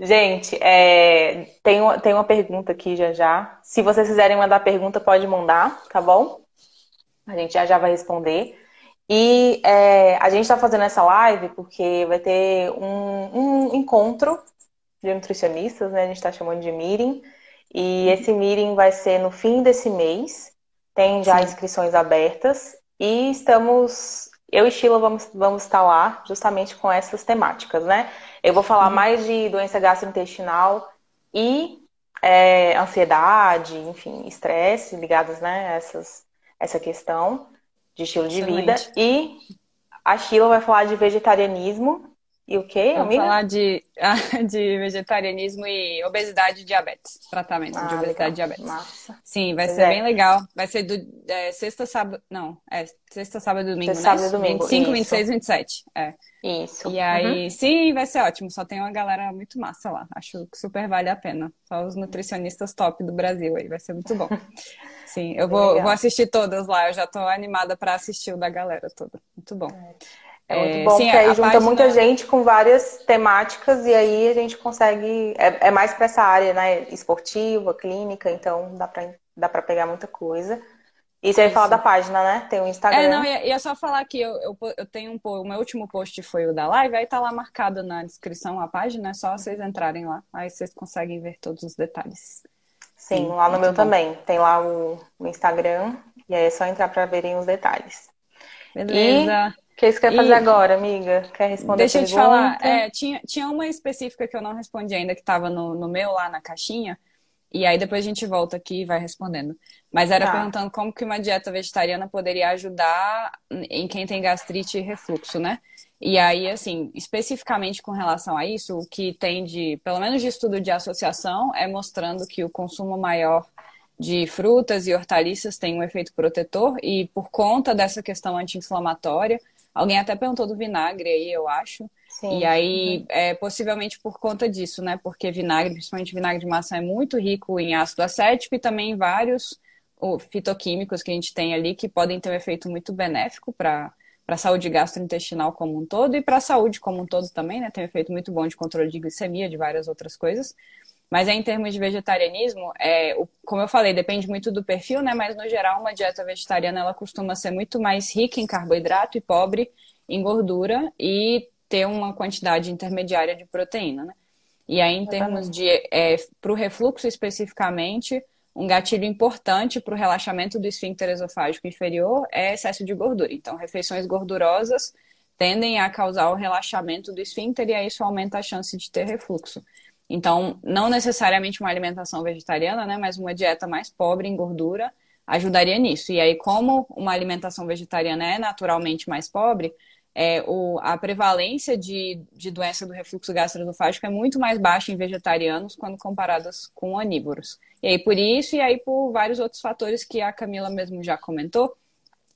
Gente, é, tem, tem uma pergunta aqui já já. Se vocês quiserem mandar pergunta, pode mandar, tá bom? A gente já já vai responder. E é, a gente está fazendo essa live porque vai ter um, um encontro de nutricionistas, né? A gente está chamando de meeting. E esse meeting vai ser no fim desse mês. Tem já Sim. inscrições abertas. E estamos eu e Sheila vamos, vamos estar lá justamente com essas temáticas, né? Eu vou falar uhum. mais de doença gastrointestinal e é, ansiedade, enfim, estresse ligados né, a essas, essa questão de estilo Excelente. de vida. E a Sheila vai falar de vegetarianismo e o quê, Vamos amiga? falar de, de vegetarianismo e obesidade e diabetes. Tratamento ah, de obesidade legal. e diabetes. Massa. Sim, vai pois ser é. bem legal. Vai ser do é, sexta, sábado. Não, é sexta, sábado e domingo, sexta, né? Sábado e domingo. 25, Isso. 26, 27. É. Isso. E aí, uhum. sim, vai ser ótimo. Só tem uma galera muito massa lá. Acho que super vale a pena. Só os nutricionistas top do Brasil aí. Vai ser muito bom. Sim, eu vou, vou assistir todas lá. Eu já tô animada para assistir o da galera toda. Muito bom. É. É muito é, bom, sim, porque aí junta página... muita gente com várias temáticas e aí a gente consegue. É, é mais para essa área, né? Esportiva, clínica, então dá para dá pra pegar muita coisa. E você vai falar da página, né? Tem o Instagram. É, não, ia, só falar que eu, eu, eu, tenho um o meu último post foi o da live, aí tá lá marcado na descrição a página, é só vocês entrarem lá, aí vocês conseguem ver todos os detalhes. Sim, Sim lá no meu bom. também. Tem lá o, o, Instagram, e aí é só entrar para verem os detalhes. Beleza. E que você quer fazer e... agora, amiga? Quer responder Deixa eu te falar. É, tinha, tinha uma específica que eu não respondi ainda, que estava no, no meu lá na caixinha. E aí depois a gente volta aqui e vai respondendo. Mas era tá. perguntando como que uma dieta vegetariana poderia ajudar em quem tem gastrite e refluxo, né? E aí, assim, especificamente com relação a isso, o que tem de, pelo menos de estudo de associação, é mostrando que o consumo maior de frutas e hortaliças tem um efeito protetor e por conta dessa questão anti-inflamatória, alguém até perguntou do vinagre aí, eu acho. Sim. E aí, é possivelmente por conta disso, né? Porque vinagre, principalmente vinagre de maçã, é muito rico em ácido acético e também em vários fitoquímicos que a gente tem ali que podem ter um efeito muito benéfico para para a saúde gastrointestinal como um todo e para a saúde como um todo também, né? Tem um efeito muito bom de controle de glicemia, de várias outras coisas. Mas em termos de vegetarianismo, é, como eu falei, depende muito do perfil, né? Mas no geral, uma dieta vegetariana ela costuma ser muito mais rica em carboidrato e pobre em gordura e ter uma quantidade intermediária de proteína, né? E aí, em termos de é, para o refluxo especificamente, um gatilho importante para o relaxamento do esfíncter esofágico inferior é excesso de gordura. Então, refeições gordurosas tendem a causar o relaxamento do esfíncter e aí isso aumenta a chance de ter refluxo. Então, não necessariamente uma alimentação vegetariana, né, mas uma dieta mais pobre em gordura ajudaria nisso. E aí, como uma alimentação vegetariana é naturalmente mais pobre, é, o, a prevalência de, de doença do refluxo gastroesofágico é muito mais baixa em vegetarianos quando comparadas com onívoros. E aí, por isso, e aí por vários outros fatores que a Camila mesmo já comentou,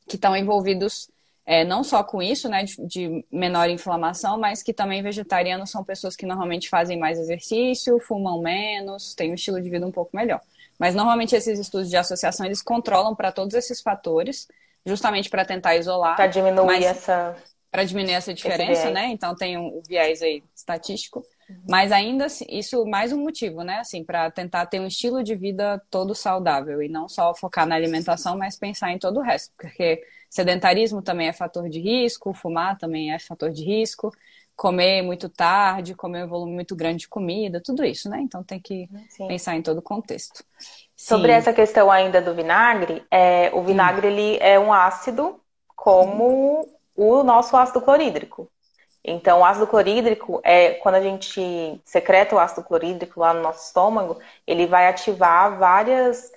que estão envolvidos é, não só com isso, né, de, de, menor inflamação, mas que também vegetarianos são pessoas que normalmente fazem mais exercício, fumam menos, têm um estilo de vida um pouco melhor. Mas normalmente esses estudos de associação eles controlam para todos esses fatores, justamente para tentar isolar. Para diminuir mas... essa para diminuir essa diferença, né? Então tem um, um viés aí estatístico. Uhum. Mas ainda assim, isso mais um motivo, né? Assim, para tentar ter um estilo de vida todo saudável e não só focar na alimentação, mas pensar em todo o resto, porque sedentarismo também é fator de risco, fumar também é fator de risco, comer muito tarde, comer um volume muito grande de comida, tudo isso, né? Então tem que Sim. pensar em todo o contexto. Sobre Sim. essa questão ainda do vinagre, é, o vinagre ele é um ácido como o nosso ácido clorídrico. Então, o ácido clorídrico é quando a gente secreta o ácido clorídrico lá no nosso estômago, ele vai ativar várias.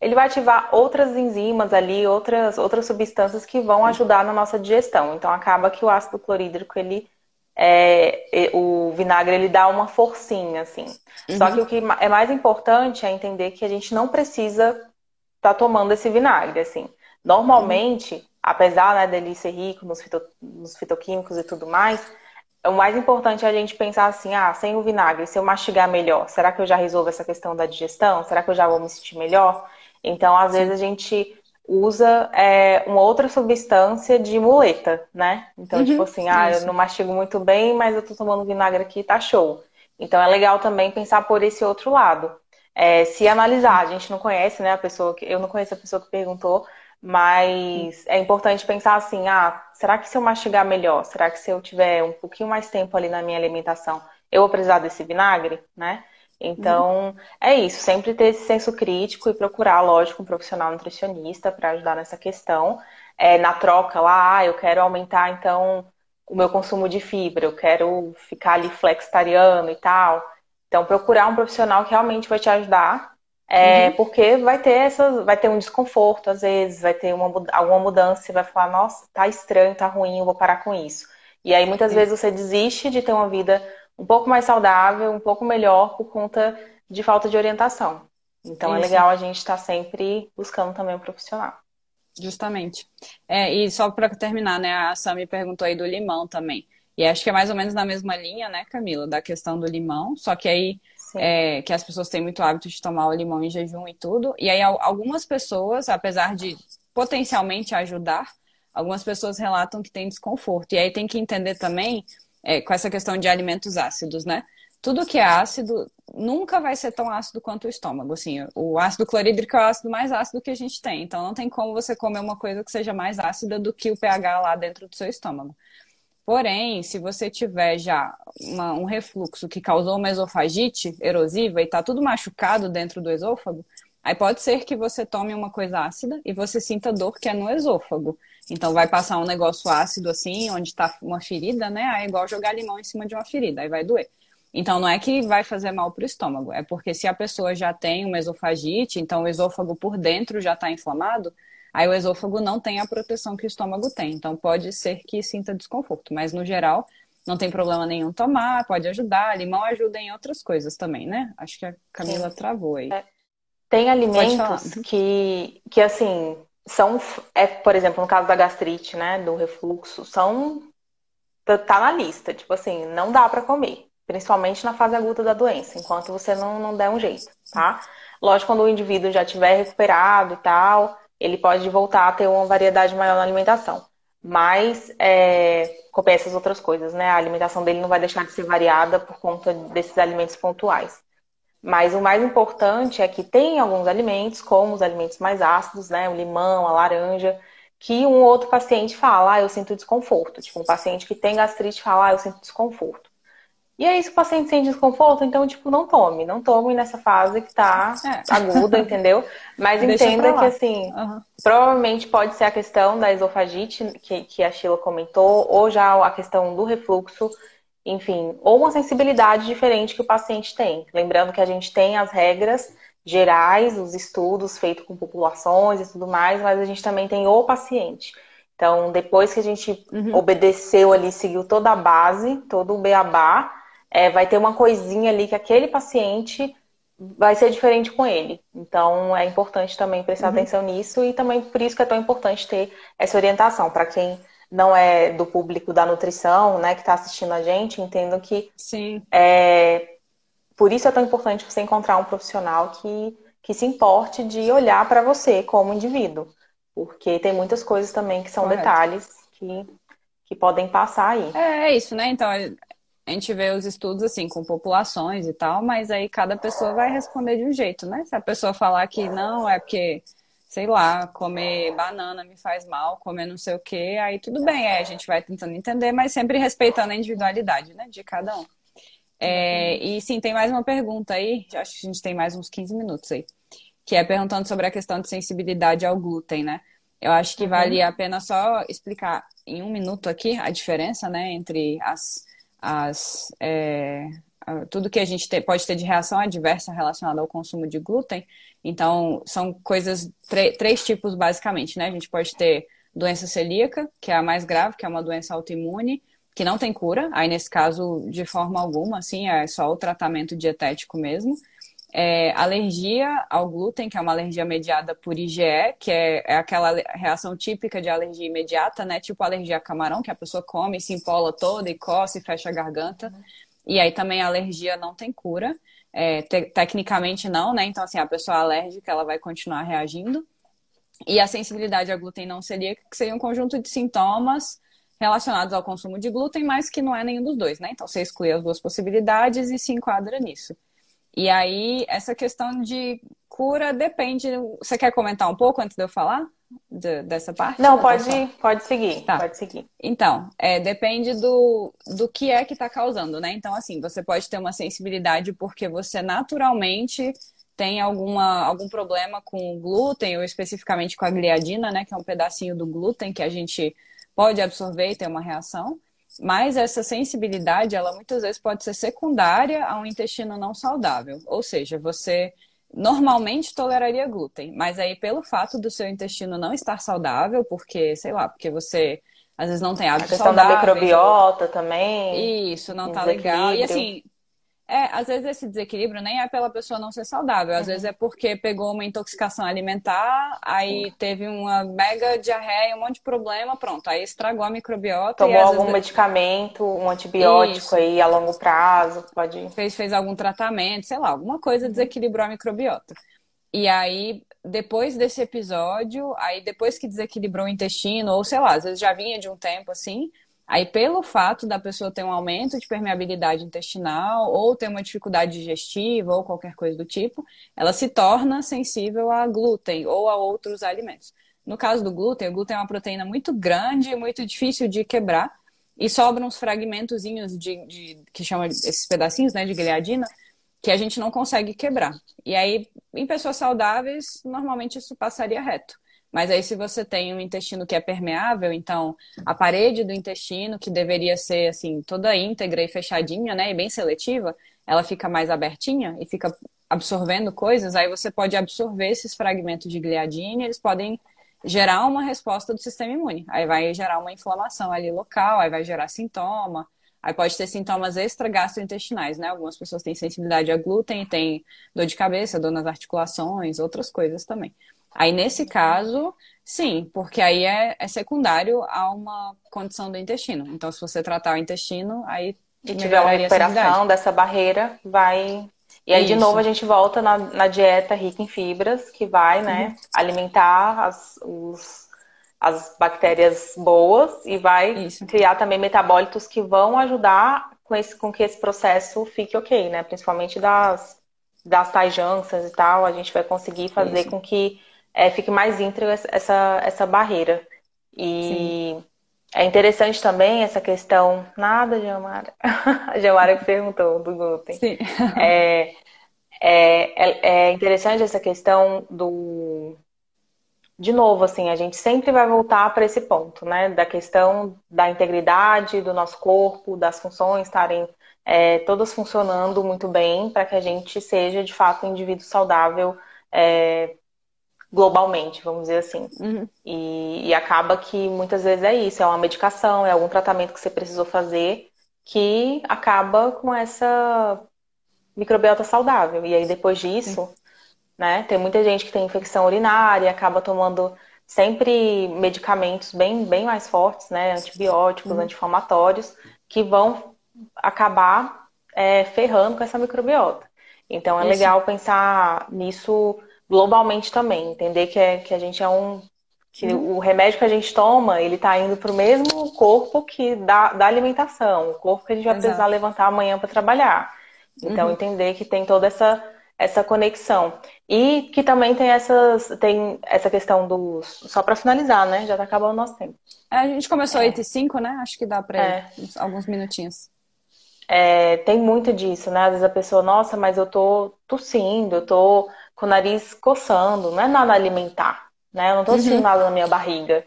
Ele vai ativar outras enzimas ali, outras, outras substâncias que vão ajudar na nossa digestão. Então, acaba que o ácido clorídrico, ele. É, o vinagre ele dá uma forcinha, assim. Uhum. Só que o que é mais importante é entender que a gente não precisa estar tá tomando esse vinagre, assim. Normalmente, apesar né, dele ser rico nos, fito, nos fitoquímicos e tudo mais, o mais importante é a gente pensar assim, ah, sem o vinagre, se eu mastigar melhor, será que eu já resolvo essa questão da digestão? Será que eu já vou me sentir melhor? Então, às vezes a gente usa é, uma outra substância de muleta, né? Então, uhum, tipo assim, ah, isso. eu não mastigo muito bem, mas eu tô tomando vinagre aqui, tá show. Então, é legal também pensar por esse outro lado. É, se analisar, a gente não conhece, né, a pessoa que, eu não conheço a pessoa que perguntou, mas é importante pensar assim: ah, será que se eu mastigar melhor? Será que se eu tiver um pouquinho mais tempo ali na minha alimentação, eu vou precisar desse vinagre, né? Então, uhum. é isso, sempre ter esse senso crítico e procurar, lógico, um profissional nutricionista para ajudar nessa questão. É, na troca lá, ah, eu quero aumentar então o meu consumo de fibra, eu quero ficar ali flexitariano e tal. Então, procurar um profissional que realmente vai te ajudar é, uhum. Porque vai ter essas, vai ter um desconforto às vezes, vai ter uma, alguma mudança, você vai falar, nossa, tá estranho, tá ruim, eu vou parar com isso. E aí muitas vezes você desiste de ter uma vida um pouco mais saudável, um pouco melhor por conta de falta de orientação. Então é isso. é legal a gente estar tá sempre buscando também um profissional. Justamente. É, e só para terminar, né, a Sam me perguntou aí do limão também. E acho que é mais ou menos na mesma linha, né, Camila, da questão do limão, só que aí é, que as pessoas têm muito hábito de tomar o limão em jejum e tudo. E aí algumas pessoas, apesar de potencialmente ajudar, algumas pessoas relatam que têm desconforto. E aí tem que entender também é, com essa questão de alimentos ácidos, né? Tudo que é ácido nunca vai ser tão ácido quanto o estômago. Assim, o ácido clorídrico é o ácido mais ácido que a gente tem. Então não tem como você comer uma coisa que seja mais ácida do que o pH lá dentro do seu estômago. Porém, se você tiver já uma, um refluxo que causou uma esofagite erosiva e está tudo machucado dentro do esôfago, aí pode ser que você tome uma coisa ácida e você sinta dor que é no esôfago. Então vai passar um negócio ácido assim, onde está uma ferida, né? Aí é igual jogar limão em cima de uma ferida, aí vai doer. Então não é que vai fazer mal para o estômago, é porque se a pessoa já tem uma esofagite, então o esôfago por dentro já está inflamado, Aí o esôfago não tem a proteção que o estômago tem, então pode ser que sinta desconforto, mas no geral não tem problema nenhum tomar, pode ajudar. Limão ajuda em outras coisas também, né? Acho que a Camila Sim. travou aí. É. Tem alimentos que, que, assim, são, é, por exemplo, no caso da gastrite, né, do refluxo, são, tá, tá na lista, tipo assim, não dá para comer, principalmente na fase aguda da doença, enquanto você não, não der um jeito, tá? Lógico, quando o indivíduo já tiver recuperado e tal, ele pode voltar a ter uma variedade maior na alimentação. Mas é, compensa as outras coisas, né? A alimentação dele não vai deixar de ser variada por conta desses alimentos pontuais. Mas o mais importante é que tem alguns alimentos, como os alimentos mais ácidos, né? O limão, a laranja, que um outro paciente fala, ah, eu sinto desconforto. Tipo, um paciente que tem gastrite fala, ah, eu sinto desconforto. E aí, se o paciente sente desconforto, então, tipo, não tome. Não tome nessa fase que tá é. aguda, entendeu? Mas entenda que, assim, uhum. provavelmente pode ser a questão da esofagite, que, que a Sheila comentou, ou já a questão do refluxo, enfim, ou uma sensibilidade diferente que o paciente tem. Lembrando que a gente tem as regras gerais, os estudos feitos com populações e tudo mais, mas a gente também tem o paciente. Então, depois que a gente uhum. obedeceu ali, seguiu toda a base, todo o beabá, é, vai ter uma coisinha ali que aquele paciente vai ser diferente com ele. Então, é importante também prestar uhum. atenção nisso e também por isso que é tão importante ter essa orientação para quem não é do público da nutrição, né, que está assistindo a gente, entendo que Sim. É, por isso é tão importante você encontrar um profissional que, que se importe de olhar para você como indivíduo. Porque tem muitas coisas também que são Correto. detalhes que, que podem passar aí. É, é isso, né? Então, a gente vê os estudos assim com populações e tal, mas aí cada pessoa vai responder de um jeito, né? Se a pessoa falar que não, é porque sei lá, comer banana me faz mal, comer não sei o quê, aí tudo bem, é, a gente vai tentando entender, mas sempre respeitando a individualidade, né, de cada um. É, e sim, tem mais uma pergunta aí, acho que a gente tem mais uns 15 minutos aí, que é perguntando sobre a questão de sensibilidade ao glúten, né? Eu acho que uhum. vale a pena só explicar em um minuto aqui a diferença, né, entre as, as é, tudo que a gente pode ter de reação adversa relacionada ao consumo de glúten. Então, são coisas, três tipos basicamente, né? A gente pode ter doença celíaca, que é a mais grave, que é uma doença autoimune, que não tem cura, aí nesse caso, de forma alguma, assim, é só o tratamento dietético mesmo. É, alergia ao glúten, que é uma alergia mediada por IgE, que é, é, aquela reação típica de alergia imediata, né? Tipo alergia a camarão, que a pessoa come, se empola toda e coça e fecha a garganta. E aí também a alergia não tem cura. É, te tecnicamente não, né? Então, assim, a pessoa alérgica, ela vai continuar reagindo. E a sensibilidade à glúten não celíaca, que seria um conjunto de sintomas relacionados ao consumo de glúten, mas que não é nenhum dos dois, né? Então, você exclui as duas possibilidades e se enquadra nisso. E aí, essa questão de cura depende. Você quer comentar um pouco antes de eu falar? De, dessa parte? Não, pode, pode seguir, tá. pode seguir. Então, é, depende do, do que é que está causando, né? Então, assim, você pode ter uma sensibilidade porque você naturalmente tem alguma, algum problema com o glúten, ou especificamente com a gliadina, né? Que é um pedacinho do glúten que a gente pode absorver e ter uma reação. Mas essa sensibilidade, ela muitas vezes pode ser secundária a um intestino não saudável. Ou seja, você normalmente toleraria glúten, mas aí pelo fato do seu intestino não estar saudável, porque, sei lá, porque você às vezes não tem hábitos saudáveis. A questão da microbiota também. Isso, não tá legal. E assim, é, às vezes esse desequilíbrio nem é pela pessoa não ser saudável, às uhum. vezes é porque pegou uma intoxicação alimentar, aí uhum. teve uma mega diarreia, um monte de problema, pronto, aí estragou a microbiota. Tomou algum vezes... medicamento, um antibiótico Isso. aí a longo prazo, pode. Fez, fez algum tratamento, sei lá, alguma coisa uhum. desequilibrou a microbiota. E aí, depois desse episódio, aí depois que desequilibrou o intestino, ou sei lá, às vezes já vinha de um tempo assim, Aí, pelo fato da pessoa ter um aumento de permeabilidade intestinal, ou ter uma dificuldade digestiva, ou qualquer coisa do tipo, ela se torna sensível a glúten ou a outros alimentos. No caso do glúten, o glúten é uma proteína muito grande, muito difícil de quebrar, e sobram uns fragmentozinhos de, de que chama esses pedacinhos, né, de gliadina, que a gente não consegue quebrar. E aí, em pessoas saudáveis, normalmente isso passaria reto. Mas aí, se você tem um intestino que é permeável, então a parede do intestino, que deveria ser assim, toda íntegra e fechadinha, né? E bem seletiva, ela fica mais abertinha e fica absorvendo coisas, aí você pode absorver esses fragmentos de gliadina e eles podem gerar uma resposta do sistema imune. Aí vai gerar uma inflamação ali local, aí vai gerar sintoma. Aí pode ter sintomas extra-gastrointestinais, né? Algumas pessoas têm sensibilidade a glúten, têm dor de cabeça, dor nas articulações, outras coisas também. Aí, nesse caso, sim, porque aí é, é secundário a uma condição do intestino. Então, se você tratar o intestino, aí. E tiver uma recuperação dessa barreira, vai. E aí, Isso. de novo, a gente volta na, na, dieta rica em fibras, que vai, né, uhum. alimentar as, os, as bactérias boas e vai Isso. criar também metabólitos que vão ajudar com, esse, com que esse processo fique ok, né? Principalmente das, das tais e tal, a gente vai conseguir fazer Isso. com que é, fique mais íntegra essa, essa barreira. E Sim. é interessante também essa questão. Nada, Jamara. A Jamara que perguntou do glúten. Sim. É, é, é, é interessante essa questão do. De novo, assim, a gente sempre vai voltar para esse ponto, né? Da questão da integridade do nosso corpo, das funções estarem é, todas funcionando muito bem para que a gente seja de fato um indivíduo saudável é, globalmente, vamos dizer assim. Uhum. E, e, acaba que muitas vezes é isso, é uma medicação, é algum tratamento que você precisou fazer que acaba com essa microbiota saudável. E aí depois disso, né, tem muita gente que tem infecção urinária, acaba tomando sempre medicamentos bem, bem mais fortes, né, antibióticos, uhum. anti-inflamatórios, que vão acabar é, ferrando com essa microbiota. Então é Isso. legal pensar nisso globalmente também, entender que, é, que a gente é um. que hum. o remédio que a gente toma, ele está indo para o mesmo corpo que da, da alimentação, o corpo que a gente vai Exato. precisar levantar amanhã para trabalhar. Então, uhum. entender que tem toda essa, essa conexão. E que também tem essas tem essa questão dos. Só para finalizar, né? Já está acabando o nosso tempo. É, a gente começou é. 8 e 5, né? Acho que dá para é. alguns minutinhos. É, tem muito disso, né? Às vezes a pessoa, nossa, mas eu tô tossindo, eu tô com o nariz coçando, não é nada alimentar, né? Eu não tô sentindo uhum. nada na minha barriga.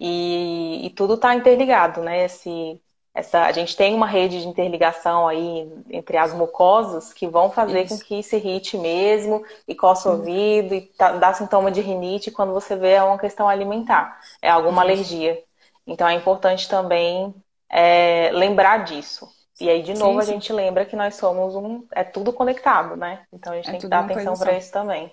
E, e tudo tá interligado, né? Esse, essa, a gente tem uma rede de interligação aí entre as mucosas que vão fazer Isso. com que se irrite mesmo e coça o ouvido e tá, dá sintoma de rinite quando você vê é uma questão alimentar, é alguma Isso. alergia. Então é importante também é, lembrar disso. E aí, de novo, sim, sim. a gente lembra que nós somos um. É tudo conectado, né? Então a gente é tem que dar atenção para isso também.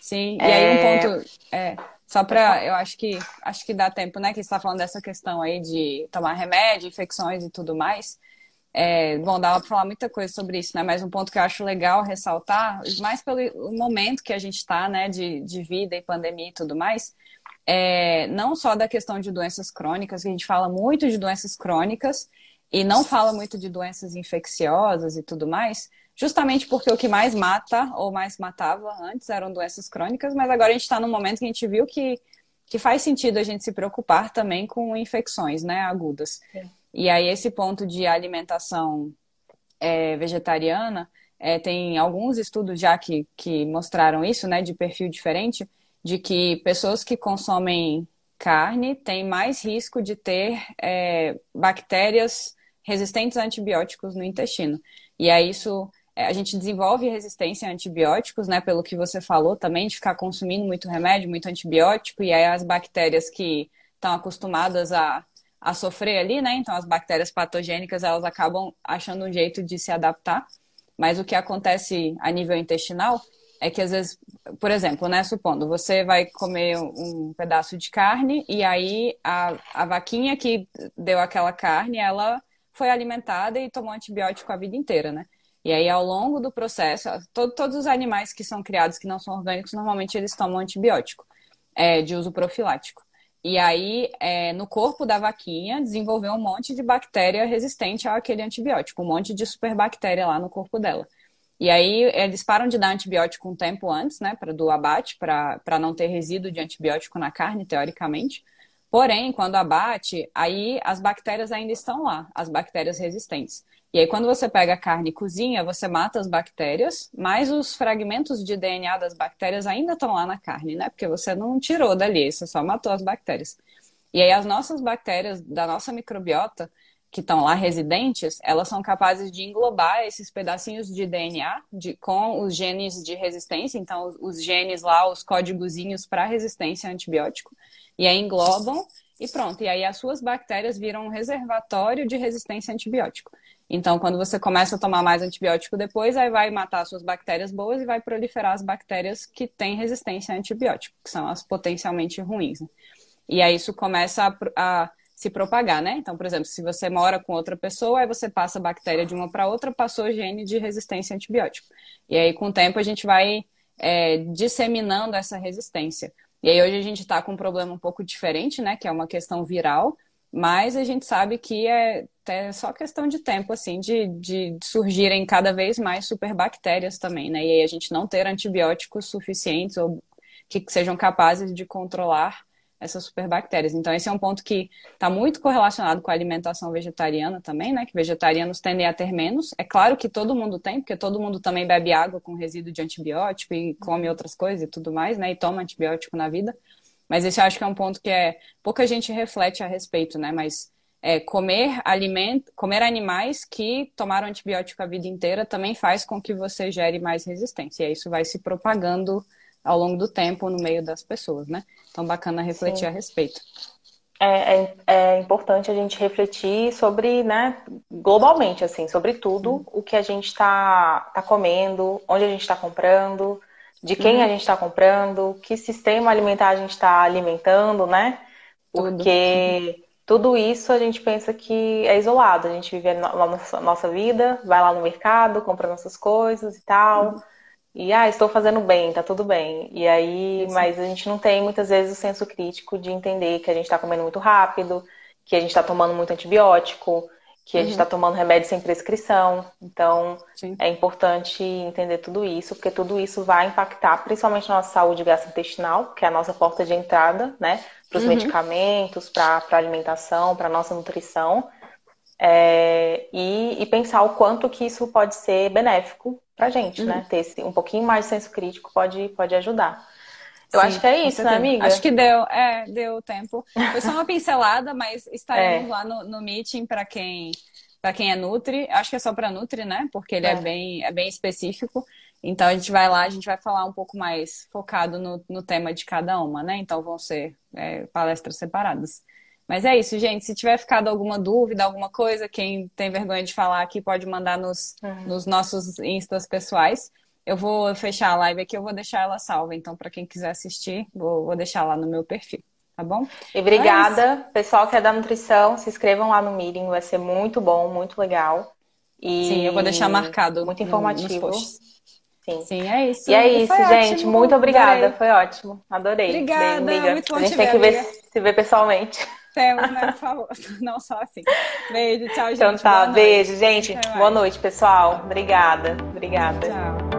Sim, e aí um é. ponto. É, só para. Eu acho que acho que dá tempo, né? Que você está falando dessa questão aí de tomar remédio, infecções e tudo mais. É, bom, dava para falar muita coisa sobre isso, né? Mas um ponto que eu acho legal ressaltar, mais pelo momento que a gente está, né, de, de vida e pandemia e tudo mais, é, não só da questão de doenças crônicas, que a gente fala muito de doenças crônicas, e não fala muito de doenças infecciosas e tudo mais, justamente porque o que mais mata ou mais matava antes eram doenças crônicas, mas agora a gente está num momento que a gente viu que, que faz sentido a gente se preocupar também com infecções né, agudas. Sim. E aí esse ponto de alimentação é, vegetariana, é, tem alguns estudos já que, que mostraram isso, né, de perfil diferente, de que pessoas que consomem carne têm mais risco de ter é, bactérias resistentes a antibióticos no intestino. E aí isso é, a gente desenvolve resistência a antibióticos, né? Pelo que você falou também, de ficar consumindo muito remédio, muito antibiótico, e aí as bactérias que estão acostumadas a, a sofrer ali, né? Então as bactérias patogênicas elas acabam achando um jeito de se adaptar. Mas o que acontece a nível intestinal é que às vezes, por exemplo, né, supondo, você vai comer um pedaço de carne e aí a, a vaquinha que deu aquela carne, ela foi alimentada e tomou antibiótico a vida inteira, né? E aí, ao longo do processo, todo, todos os animais que são criados que não são orgânicos, normalmente eles tomam antibiótico é, de uso profilático. E aí, é, no corpo da vaquinha, desenvolveu um monte de bactéria resistente àquele antibiótico, um monte de superbactéria lá no corpo dela. E aí, eles param de dar antibiótico um tempo antes, né, para do abate, para não ter resíduo de antibiótico na carne, teoricamente. Porém, quando abate, aí as bactérias ainda estão lá, as bactérias resistentes. E aí, quando você pega a carne e cozinha, você mata as bactérias, mas os fragmentos de DNA das bactérias ainda estão lá na carne, né? Porque você não tirou dali, você só matou as bactérias. E aí, as nossas bactérias da nossa microbiota, que estão lá residentes, elas são capazes de englobar esses pedacinhos de DNA de, com os genes de resistência, então os genes lá, os códigozinhos para resistência a antibiótico, e aí englobam e pronto. E aí as suas bactérias viram um reservatório de resistência a antibiótico. Então, quando você começa a tomar mais antibiótico depois, aí vai matar as suas bactérias boas e vai proliferar as bactérias que têm resistência a antibiótico, que são as potencialmente ruins. Né? E aí isso começa a, a se propagar, né? Então, por exemplo, se você mora com outra pessoa, aí você passa a bactéria de uma para outra, passou gene de resistência a antibiótico. E aí, com o tempo, a gente vai é, disseminando essa resistência. E aí, hoje a gente está com um problema um pouco diferente, né? Que é uma questão viral, mas a gente sabe que é, é só questão de tempo, assim, de, de surgirem cada vez mais superbactérias também, né? E aí a gente não ter antibióticos suficientes ou que sejam capazes de controlar essas superbactérias. Então, esse é um ponto que está muito correlacionado com a alimentação vegetariana também, né? Que vegetarianos tendem a ter menos. É claro que todo mundo tem, porque todo mundo também bebe água com resíduo de antibiótico e come outras coisas e tudo mais, né? E toma antibiótico na vida. Mas esse eu acho que é um ponto que é pouca gente reflete a respeito, né? Mas é, comer alimento, comer animais que tomaram antibiótico a vida inteira também faz com que você gere mais resistência. E isso vai se propagando ao longo do tempo no meio das pessoas, né? Então, bacana refletir Sim. a respeito. É, é, é, importante a gente refletir sobre, né, globalmente, assim, sobre tudo uhum. o que a gente está tá comendo, onde a gente está comprando, de quem uhum. a gente está comprando, que sistema alimentar a gente está alimentando, né? Porque tudo. tudo isso a gente pensa que é isolado, a gente vive a nossa, nossa vida, vai lá no mercado, compra nossas coisas e tal. Uhum e ah, estou fazendo bem, tá tudo bem. E aí, mas a gente não tem muitas vezes o senso crítico de entender que a gente está comendo muito rápido, que a gente está tomando muito antibiótico, que a gente está uhum. tomando remédio sem prescrição. Então, Sim. é importante entender tudo isso, porque tudo isso vai impactar principalmente a nossa saúde gastrointestinal, que é a nossa porta de entrada, né? Para os uhum. medicamentos, para a alimentação, para a nossa nutrição. É, e, e, pensar o quanto que isso pode ser benéfico pra gente, né? uhum. né? Ter esse, um pouquinho mais de senso crítico pode, pode ajudar. Eu Sim, acho que é isso, né, amiga? Acho que deu, é, deu tempo. Foi só uma pincelada, mas estaremos é. lá no, no meeting para quem para quem é Nutri. Acho que é só para Nutri, né? Porque ele é. é. bem, é bem específico. Então a gente vai lá, a gente vai falar um pouco mais focado no, no tema de cada uma, né? Então vão ser é, palestras separadas. Mas é isso, gente. Se tiver ficado alguma dúvida, alguma coisa, quem tem vergonha de falar aqui pode mandar nos, uhum. nos nossos instas pessoais. Eu vou fechar a live aqui, eu vou deixar ela salva. Então, para quem quiser assistir, vou, vou deixar lá no meu perfil, tá bom? E obrigada, é pessoal que é da nutrição, se inscrevam lá no meeting, vai ser muito bom, muito legal. E... Sim, eu vou deixar marcado. Muito informativo. Sim. Sim, é isso. E é isso, gente. Ótimo. Muito obrigada. Adorei. Foi ótimo. Adorei. Obrigada. Bem, muito bom A gente tem que ver, se ver pessoalmente. Temos, né? Por favor. Não só assim. Beijo, tchau, então gente. Então tá, beijo, gente. Boa noite, pessoal. Obrigada. Obrigada. Tchau.